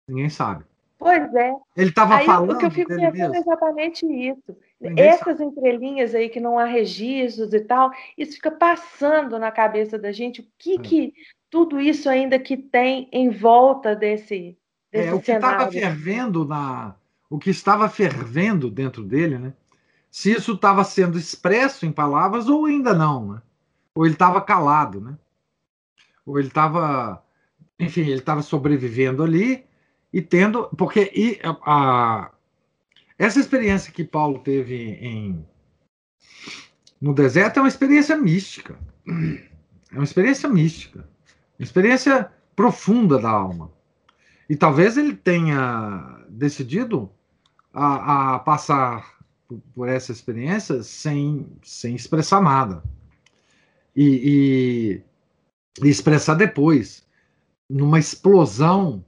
Ninguém sabe. Pois é. Ele estava falando. O que eu fico pensando é exatamente isso. Ninguém Essas entrelinhas aí que não há registros e tal, isso fica passando na cabeça da gente. O que, é. que tudo isso ainda que tem em volta desse, desse é, o que estava fervendo na. O que estava fervendo dentro dele, né? Se isso estava sendo expresso em palavras ou ainda não, né? Ou ele estava calado, né? ou ele estava, enfim, ele estava sobrevivendo ali e tendo, porque e a, essa experiência que Paulo teve em no deserto é uma experiência mística, é uma experiência mística, uma experiência profunda da alma. E talvez ele tenha decidido a, a passar por, essa experiência sem, sem expressar nada. E, e expressar depois, numa explosão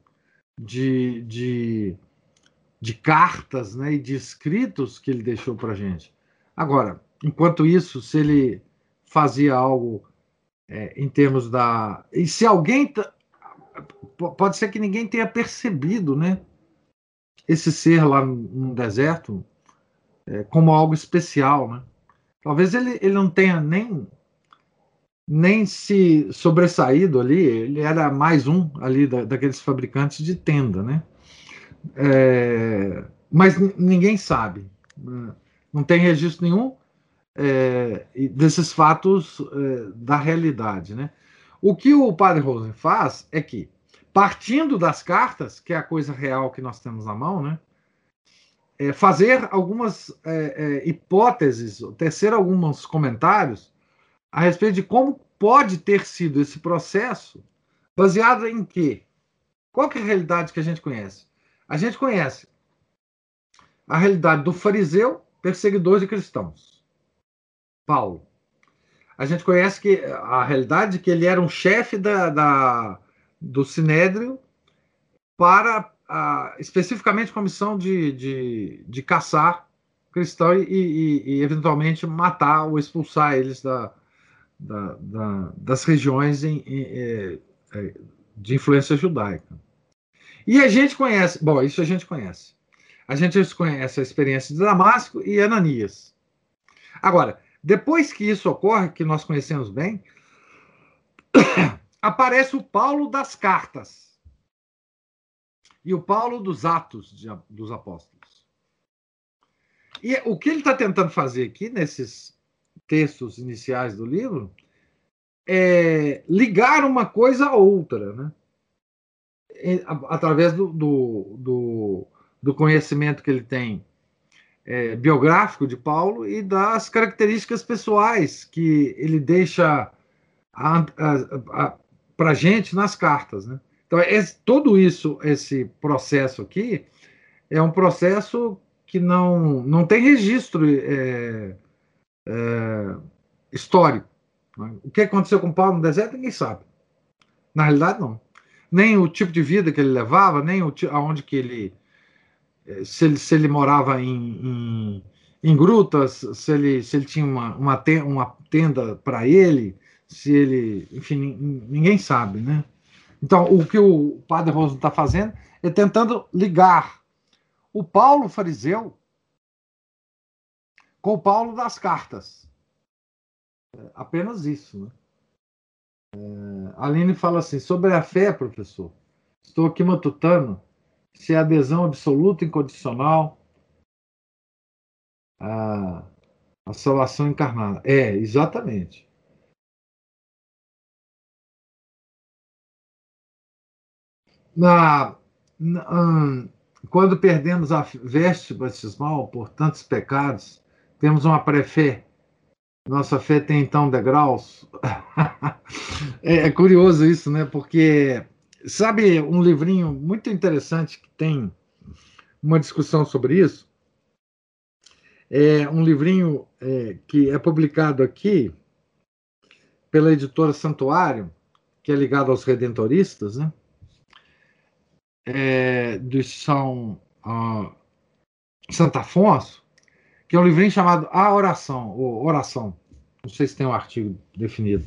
de, de, de cartas né, e de escritos que ele deixou para a gente. Agora, enquanto isso, se ele fazia algo é, em termos da. E se alguém. Pode ser que ninguém tenha percebido, né? Esse ser lá no deserto é, como algo especial, né? Talvez ele, ele não tenha nem nem se sobressaído ali, ele era mais um ali da, daqueles fabricantes de tenda, né? É, mas ninguém sabe, não tem registro nenhum é, desses fatos é, da realidade, né? O que o padre Rosen faz é que, partindo das cartas, que é a coisa real que nós temos na mão, né? É fazer algumas é, é, hipóteses, tecer alguns comentários a respeito de como pode ter sido esse processo baseado em quê? Qual que é a realidade que a gente conhece? A gente conhece a realidade do fariseu, perseguidor de cristãos, Paulo. A gente conhece que a realidade de que ele era um chefe da, da do Sinédrio para a, especificamente com a missão de, de, de caçar cristão e, e, e, eventualmente matar ou expulsar eles da, da, da, das regiões em, em, é, é, de influência judaica. E a gente conhece, bom, isso a gente conhece. A gente conhece a experiência de Damasco e Ananias. Agora, depois que isso ocorre, que nós conhecemos bem, (coughs) aparece o Paulo das cartas e o Paulo dos Atos de, dos Apóstolos. E o que ele está tentando fazer aqui, nesses textos iniciais do livro, é ligar uma coisa a outra, né? Através do, do, do, do conhecimento que ele tem é, biográfico de Paulo e das características pessoais que ele deixa para a gente nas cartas. Né? Então, esse, todo isso, esse processo aqui, é um processo que não, não tem registro é, é, histórico. Né? O que aconteceu com Paulo no deserto, ninguém sabe. Na realidade, não. Nem o tipo de vida que ele levava, nem o, aonde que ele é, se ele, se ele morava em, em, em, grutas, se ele, se ele tinha uma, uma, tenda, uma tenda para ele, se ele. Enfim, ninguém sabe, né? Então, o que o padre Rosa está fazendo é tentando ligar o Paulo fariseu com o Paulo das cartas. É apenas isso. Né? É, Aline fala assim: sobre a fé, professor, estou aqui matutando se é adesão absoluta, incondicional à, à salvação encarnada. É, exatamente. Na, na, hum, quando perdemos a veste batismal por tantos pecados, temos uma pré-fé. Nossa fé tem então degraus. (laughs) é, é, curioso isso, né? Porque sabe um livrinho muito interessante que tem uma discussão sobre isso? É um livrinho é, que é publicado aqui pela editora Santuário, que é ligado aos redentoristas, né? é, do São uh, Santo Afonso, que é um livrinho chamado A Oração, ou Oração. Não sei se tem um artigo definido.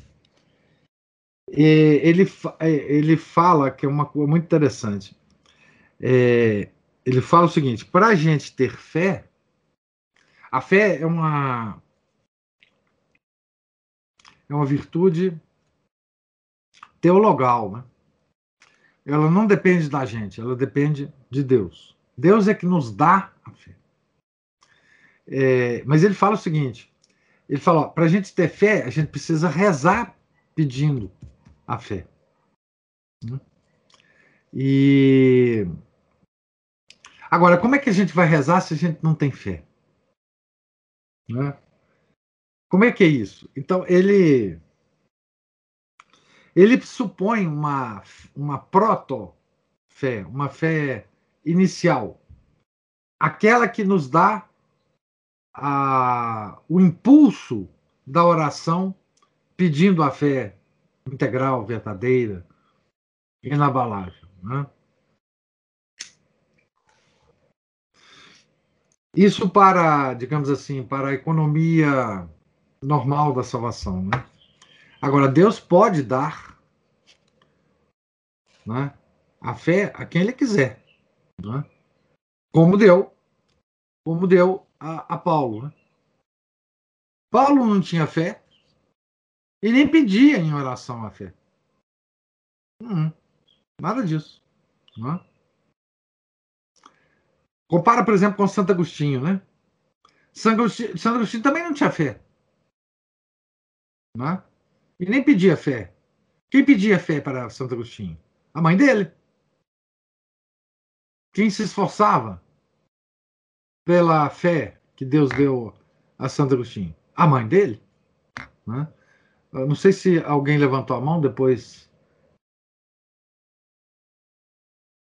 E ele, é, ele fala que é uma coisa muito interessante. É, ele fala o seguinte: para a gente ter fé, a fé é uma é uma virtude teologal, né? ela não depende da gente, ela depende de Deus. Deus é que nos dá a fé. É, mas ele fala o seguinte: ele fala, para a gente ter fé, a gente precisa rezar pedindo a fé. Né? E agora, como é que a gente vai rezar se a gente não tem fé? Né? Como é que é isso? Então ele ele supõe uma, uma proto-fé, uma fé inicial, aquela que nos dá a, o impulso da oração pedindo a fé integral, verdadeira, inabalável. Né? Isso para, digamos assim, para a economia normal da salvação. Né? Agora, Deus pode dar né, a fé a quem Ele quiser, né? como deu, como deu a, a Paulo. Né? Paulo não tinha fé e nem pedia em oração a fé. Hum, nada disso. Né? Compara, por exemplo, com Santo Agostinho, né? Santo Agostinho, Santo Agostinho também não tinha fé. Né? E nem pedia fé. Quem pedia fé para Santo Agostinho? A mãe dele. Quem se esforçava pela fé que Deus deu a Santo Agostinho? A mãe dele. Né? não sei se alguém levantou a mão depois.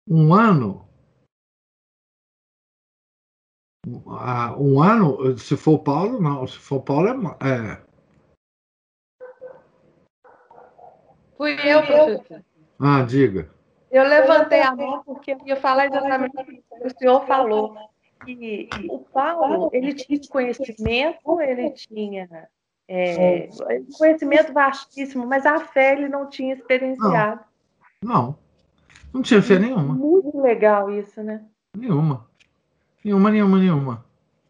Um ano. Um ano, se for Paulo, não. Se for Paulo, é, é Fui eu, professor. Ah, diga. Eu levantei a mão porque eu ia falar exatamente o que o senhor falou. Que o Paulo ele tinha conhecimento, ele tinha é, conhecimento vastíssimo, mas a fé ele não tinha experienciado. Não, não, não tinha fé nenhuma. Muito legal isso, né? Nenhuma. Nenhuma, nenhuma, nenhuma.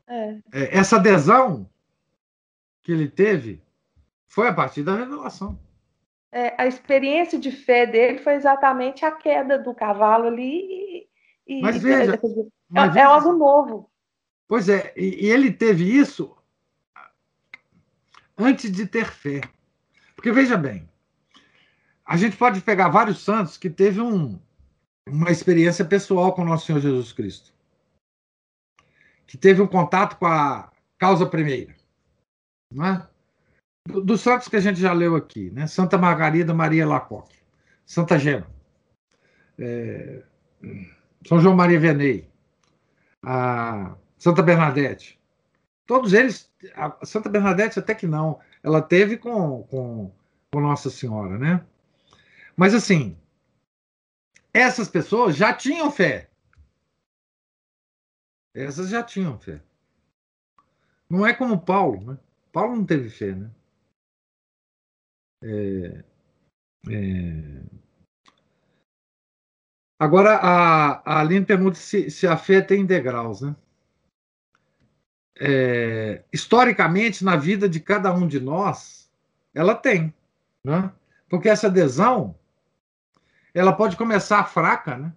É. É, essa adesão que ele teve foi a partir da revelação. É, a experiência de fé dele foi exatamente a queda do cavalo ali. E, mas veja, mas é veja, algo novo. Pois é, e, e ele teve isso antes de ter fé. Porque veja bem, a gente pode pegar vários santos que teve um, uma experiência pessoal com o nosso Senhor Jesus Cristo, que teve um contato com a causa primeira, não é? dos santos que a gente já leu aqui, né? Santa Margarida Maria Lacoque, Santa Gema, é, São João Maria Vianney, a Santa Bernadette, todos eles, a Santa Bernadette até que não, ela teve com, com, com Nossa Senhora, né? Mas assim, essas pessoas já tinham fé. Essas já tinham fé. Não é como Paulo, né? Paulo não teve fé, né? É, é... Agora, a, a Aline pergunta se, se a fé tem degraus, né? É, historicamente, na vida de cada um de nós, ela tem, né? Porque essa adesão, ela pode começar fraca, né?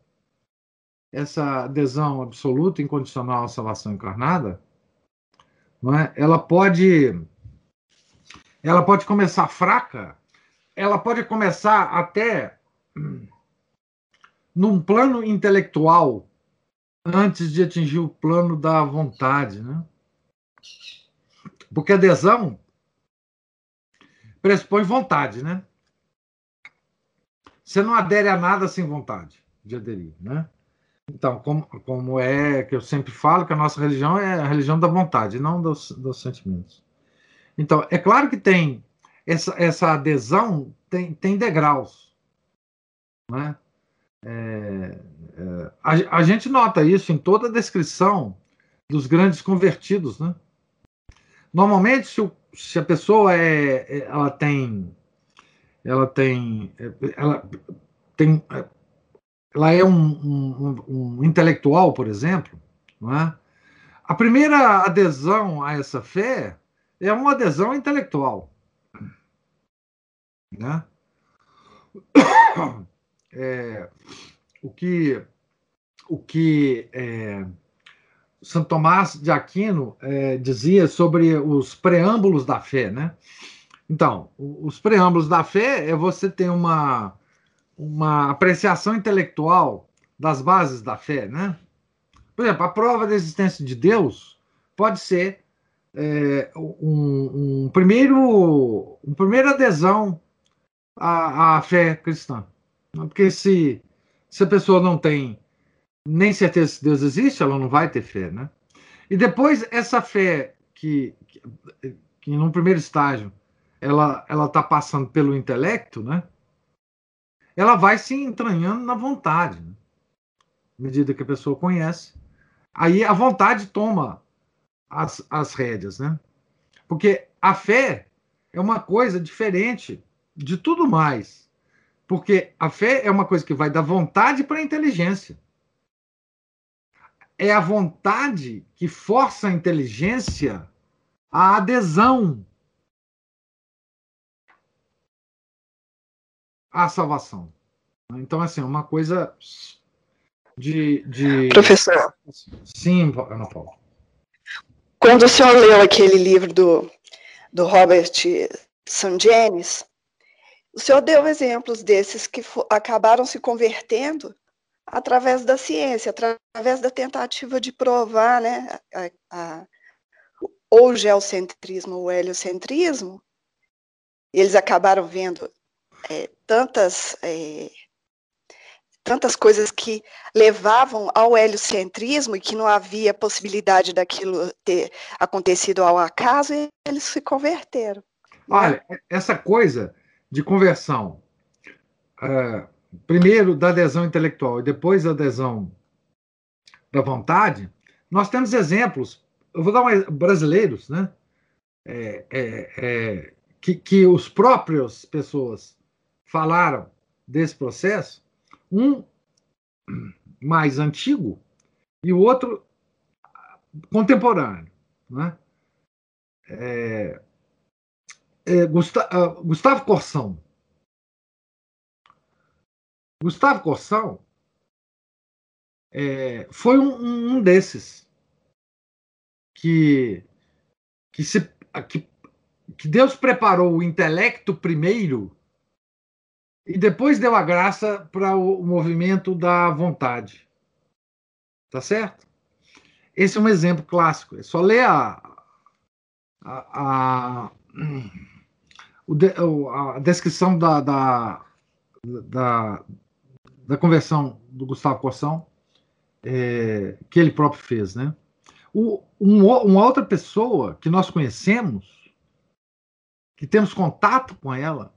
Essa adesão absoluta, incondicional à salvação encarnada, não é? Ela pode ela pode começar fraca, ela pode começar até num plano intelectual antes de atingir o plano da vontade, né? Porque adesão pressupõe vontade, né? Você não adere a nada sem vontade de aderir, né? Então, como, como é que eu sempre falo, que a nossa religião é a religião da vontade, não dos, dos sentimentos. Então, é claro que tem essa, essa adesão tem, tem degraus. Né? É, é, a, a, gente nota isso em toda a descrição dos grandes convertidos. Né? Normalmente, se, o, se a pessoa é, é ela tem ela tem ela tem ela é um, um, um intelectual, por exemplo, não é? a primeira adesão a essa fé é uma adesão intelectual. Né? (coughs) É, o que, o que é, Santo Tomás de Aquino é, dizia sobre os preâmbulos da fé, né? Então, os preâmbulos da fé é você ter uma, uma apreciação intelectual das bases da fé, né? Por exemplo, a prova da existência de Deus pode ser é, um, um, primeiro, um primeira adesão à, à fé cristã. Porque se, se a pessoa não tem nem certeza se Deus existe, ela não vai ter fé, né? E depois essa fé que, que, que no primeiro estágio ela ela está passando pelo intelecto, né? Ela vai se entranhando na vontade, né? à medida que a pessoa conhece, aí a vontade toma as, as rédeas, né? Porque a fé é uma coisa diferente de tudo mais. Porque a fé é uma coisa que vai da vontade para a inteligência. É a vontade que força a inteligência à adesão à salvação. Então, assim, é uma coisa de. de... Professor. Sim, Ana Paula. Quando o senhor leu aquele livro do, do Robert Sangenis, o senhor deu exemplos desses que acabaram se convertendo através da ciência, através da tentativa de provar né, a, a, ou o geocentrismo ou o heliocentrismo. Eles acabaram vendo é, tantas é, tantas coisas que levavam ao heliocentrismo e que não havia possibilidade daquilo ter acontecido ao acaso, e eles se converteram. Olha, essa coisa de conversão, uh, primeiro da adesão intelectual e depois da adesão da vontade, Nós temos exemplos, eu vou dar um brasileiros, né? É, é, é, que, que os próprios pessoas falaram desse processo, um mais antigo e o outro contemporâneo. Né? É, é, Gustavo, uh, Gustavo Corsão. Gustavo Corsão é, foi um, um, desses que, que, se, que, que Deus preparou o intelecto primeiro e depois deu a graça para o movimento da vontade. Tá certo? Esse é um exemplo clássico. É só ler a, a, a, a descrição da, da, da, da, conversão do Gustavo Corsão, é, que ele próprio fez. Né? O, um, uma outra pessoa que nós conhecemos, que temos contato com ela,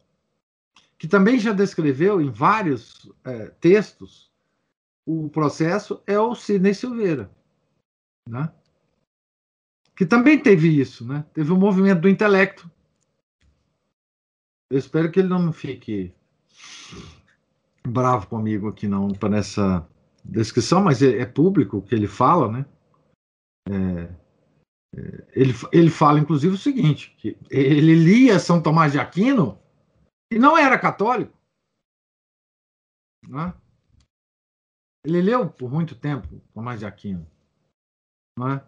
que também já descreveu em vários é, textos o processo, é o Sidney Silveira, né? que também teve isso, né? teve o movimento do intelecto. Eu espero que ele não fique bravo comigo aqui não para essa descrição, mas é, é, público o que ele fala, né? É, é, ele, ele fala, inclusive, o seguinte: que ele lia São Tomás de Aquino e não era católico. Né? Ele leu por muito tempo Tomás de Aquino. Né?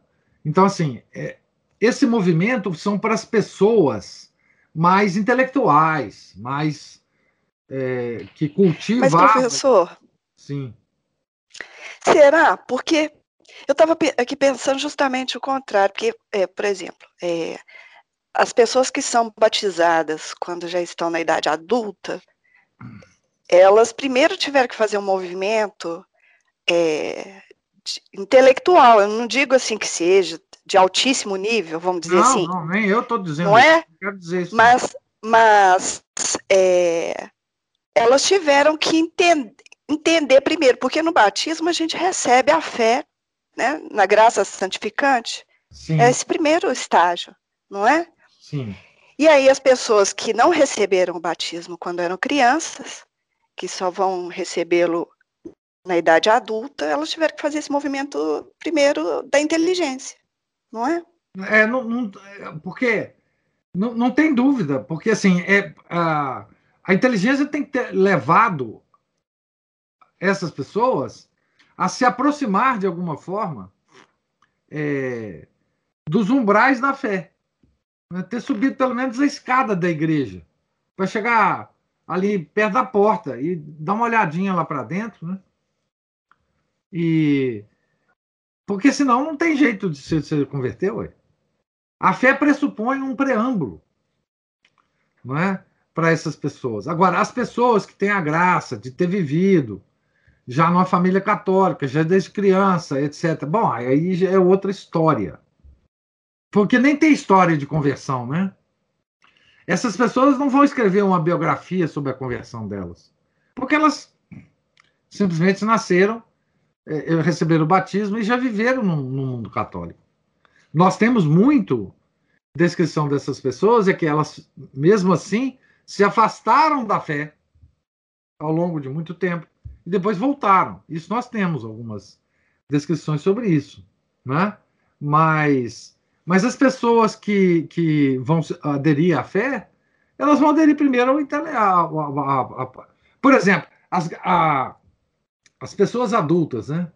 Então, assim, é, esse movimento são para as pessoas mais intelectuais, mais é, que cultivam. Mas, professor. Sim. Será? Porque eu estava aqui pensando justamente o contrário, porque, é, por exemplo, é, as pessoas que são batizadas quando já estão na idade adulta, elas primeiro tiveram que fazer um movimento é, intelectual. Eu não digo assim que seja de altíssimo nível, vamos dizer não, assim. Não, nem eu estou dizendo. Não é? Quero dizer isso. Mas, mas é, elas tiveram que entender, entender primeiro, porque no batismo a gente recebe a fé, né, na graça santificante. Sim. É esse primeiro estágio, não é? Sim. E aí as pessoas que não receberam o batismo quando eram crianças, que só vão recebê-lo na idade adulta, elas tiveram que fazer esse movimento primeiro da inteligência, não é? É, não, não porque não, não tem dúvida, porque assim é a, a inteligência tem que ter levado essas pessoas a se aproximar de alguma forma é, dos umbrais da fé. Né, ter subido pelo menos a escada da igreja, para chegar ali perto da porta e dar uma olhadinha lá para dentro, né? E porque senão não tem jeito de se, se converter, ué. A fé pressupõe um preâmbulo, não é? Para essas pessoas. Agora, as pessoas que têm a graça de ter vivido já numa família católica, já desde criança, etc. Bom, aí já é outra história. Porque nem tem história de conversão, né? Essas pessoas não vão escrever uma biografia sobre a conversão delas. Porque elas simplesmente nasceram, é, é, receberam o batismo e já viveram no, no mundo católico. Nós temos muito descrição dessas pessoas, é que elas, mesmo assim, se afastaram da fé ao longo de muito tempo e depois voltaram. Isso nós temos algumas descrições sobre isso, né? Mas mas as pessoas que, que vão aderir à fé, elas vão aderir primeiro ao intelecto. Por exemplo, as, a, as pessoas adultas, né?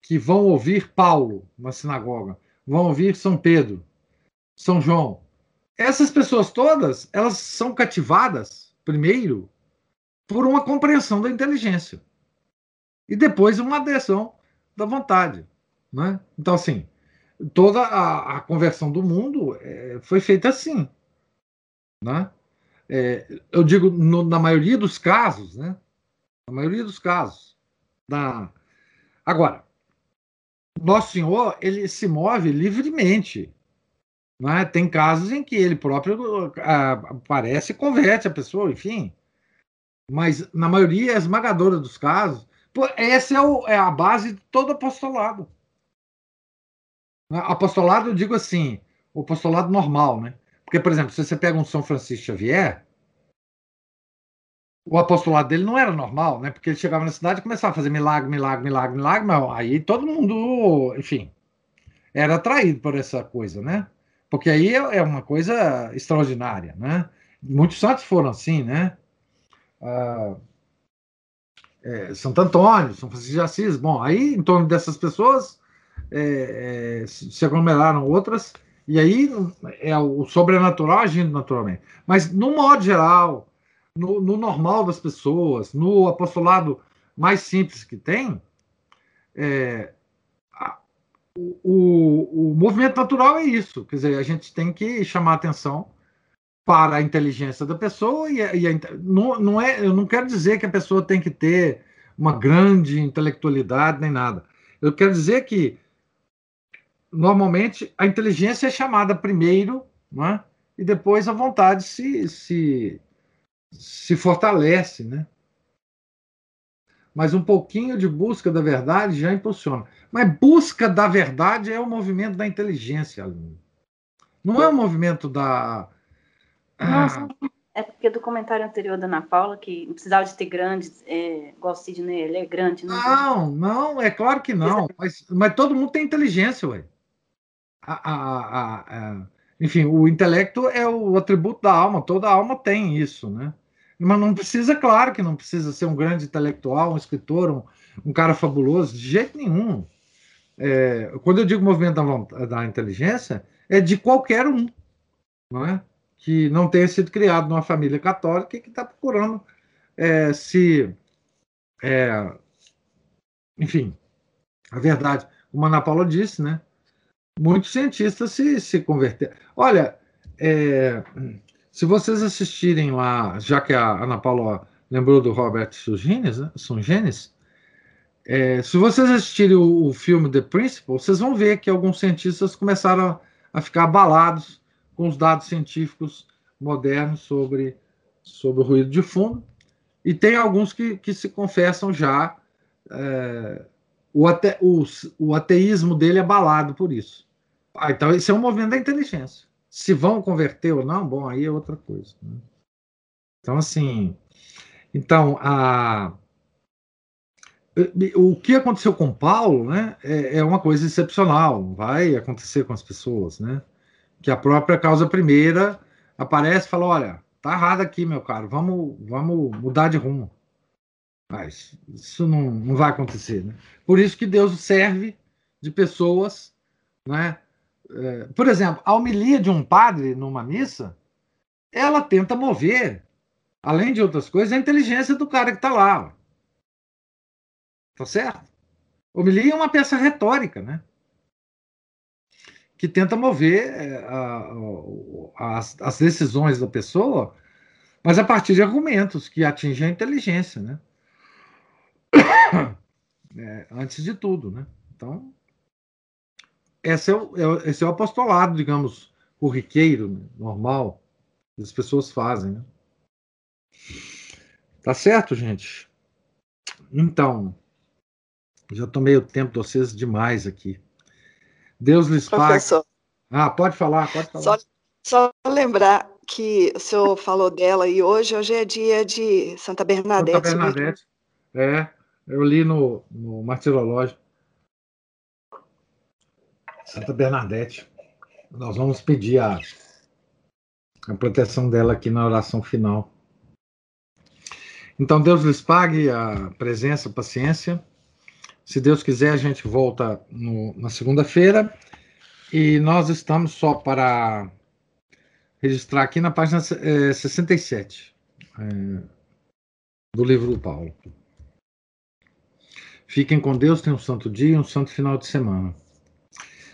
Que vão ouvir Paulo na sinagoga, vão ouvir São Pedro, São João. Essas pessoas todas, elas são cativadas, primeiro, por uma compreensão da inteligência. E depois uma adesão da vontade. Né? Então, assim, toda a, a conversão do mundo é, foi feita assim. Né? É, eu digo, no, na maioria dos casos, né? Na maioria dos casos. Da... Agora, Nosso Senhor, ele se move livremente. Né? Tem casos em que ele próprio aparece e converte a pessoa, enfim. Mas, na maioria esmagadora dos casos, essa é, o, é a base de todo apostolado. Apostolado, eu digo assim, o apostolado normal, né? Porque, por exemplo, se você pega um São Francisco Xavier, o apostolado dele não era normal, né? Porque ele chegava na cidade e começava a fazer milagre, milagre, milagre, milagre, mas aí todo mundo, enfim, era atraído por essa coisa, né? Porque aí é, é uma coisa extraordinária, né? Muitos santos foram assim, né? Ah, é, Santo Antônio, São Francisco de Assis, bom, aí em torno dessas pessoas é, é, se aglomeraram outras, e aí é o sobrenatural agindo naturalmente. Mas, no modo geral, no, no normal das pessoas, no apostolado mais simples que tem, é, a, o, o movimento natural é isso. Quer dizer, a gente tem que chamar atenção para a inteligência da pessoa e, e a, não, não é, eu não quero dizer que a pessoa tem que ter uma grande intelectualidade nem nada. Eu quero dizer que normalmente a inteligência é chamada primeiro, né? e depois a vontade se, se, se fortalece, né? Mas um pouquinho de busca da verdade já impulsiona. Mas busca da verdade é o movimento da inteligência, Não é o movimento da. Nossa, ah, é porque do comentário anterior da Ana Paula, que não precisava de ter grande, é, igual o Sidney, ele é grande. Não, não, não é claro que não. Mas, mas todo mundo tem inteligência, ué. A, a, a, enfim, o intelecto é o atributo da alma, toda alma tem isso, né? Mas não precisa, claro que não precisa ser um grande intelectual, um escritor, um, um cara fabuloso, de jeito nenhum. É, quando eu digo movimento da, da inteligência, é de qualquer um, não é? que não tenha sido criado numa família católica e que está procurando é, se. É, enfim, a verdade. Como a Ana Paula disse, né? Muitos cientistas se, se converteram. Olha, é, se vocês assistirem lá, já que a Ana Paula lembrou do Robert Sungenes, né? Sungenes é, se vocês assistirem o, o, filme The Principle, vocês vão ver que alguns cientistas começaram a, a ficar abalados com os dados científicos modernos sobre, sobre o ruído de fundo. E tem alguns que, que se confessam já é, o, ate, o, o ateísmo dele abalado por isso. Ah, então, isso é um movimento da inteligência. Se vão converter ou não, bom, aí é outra coisa. Né? Então, assim, então, a, o que aconteceu com Paulo né, é, é, uma coisa excepcional, vai acontecer com as pessoas, né? Que a própria causa primeira aparece e fala: olha, tá errado aqui, meu caro, vamos, vamos mudar de rumo. Mas isso não, não vai acontecer, né? Por isso que Deus serve de pessoas, né? É, por exemplo, a homilia de um padre numa missa, ela tenta mover, além de outras coisas, a inteligência do cara que está lá. Tá certo? Homilia é uma peça retórica, né? Que tenta mover é, a, a, as, as decisões da pessoa, mas a partir de argumentos que atingem a inteligência, né? (coughs) É, antes de tudo, né? Então, esse é o, é esse é o apostolado, digamos, corriqueiro, né? normal, que as pessoas fazem. Né? Tá certo, gente? Então, já tomei o tempo de vocês demais aqui. Deus lhes pague. Ah, pode falar, pode falar. Só, só lembrar que o senhor falou dela e hoje, hoje é dia de Santa Bernadette. Santa Bernadette, é. Eu li no, no Martirológio. Santa Bernadette. Nós vamos pedir a, a proteção dela aqui na oração final. Então, Deus lhes pague a presença, a paciência. Se Deus quiser, a gente volta no, na segunda-feira. E nós estamos só para registrar aqui na página é, 67 é, do livro do Paulo. Fiquem com Deus, tenham um santo dia, um santo final de semana.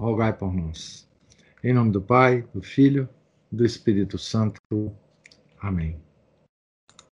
rogai por nós. Em nome do Pai, do Filho, do Espírito Santo. Amém.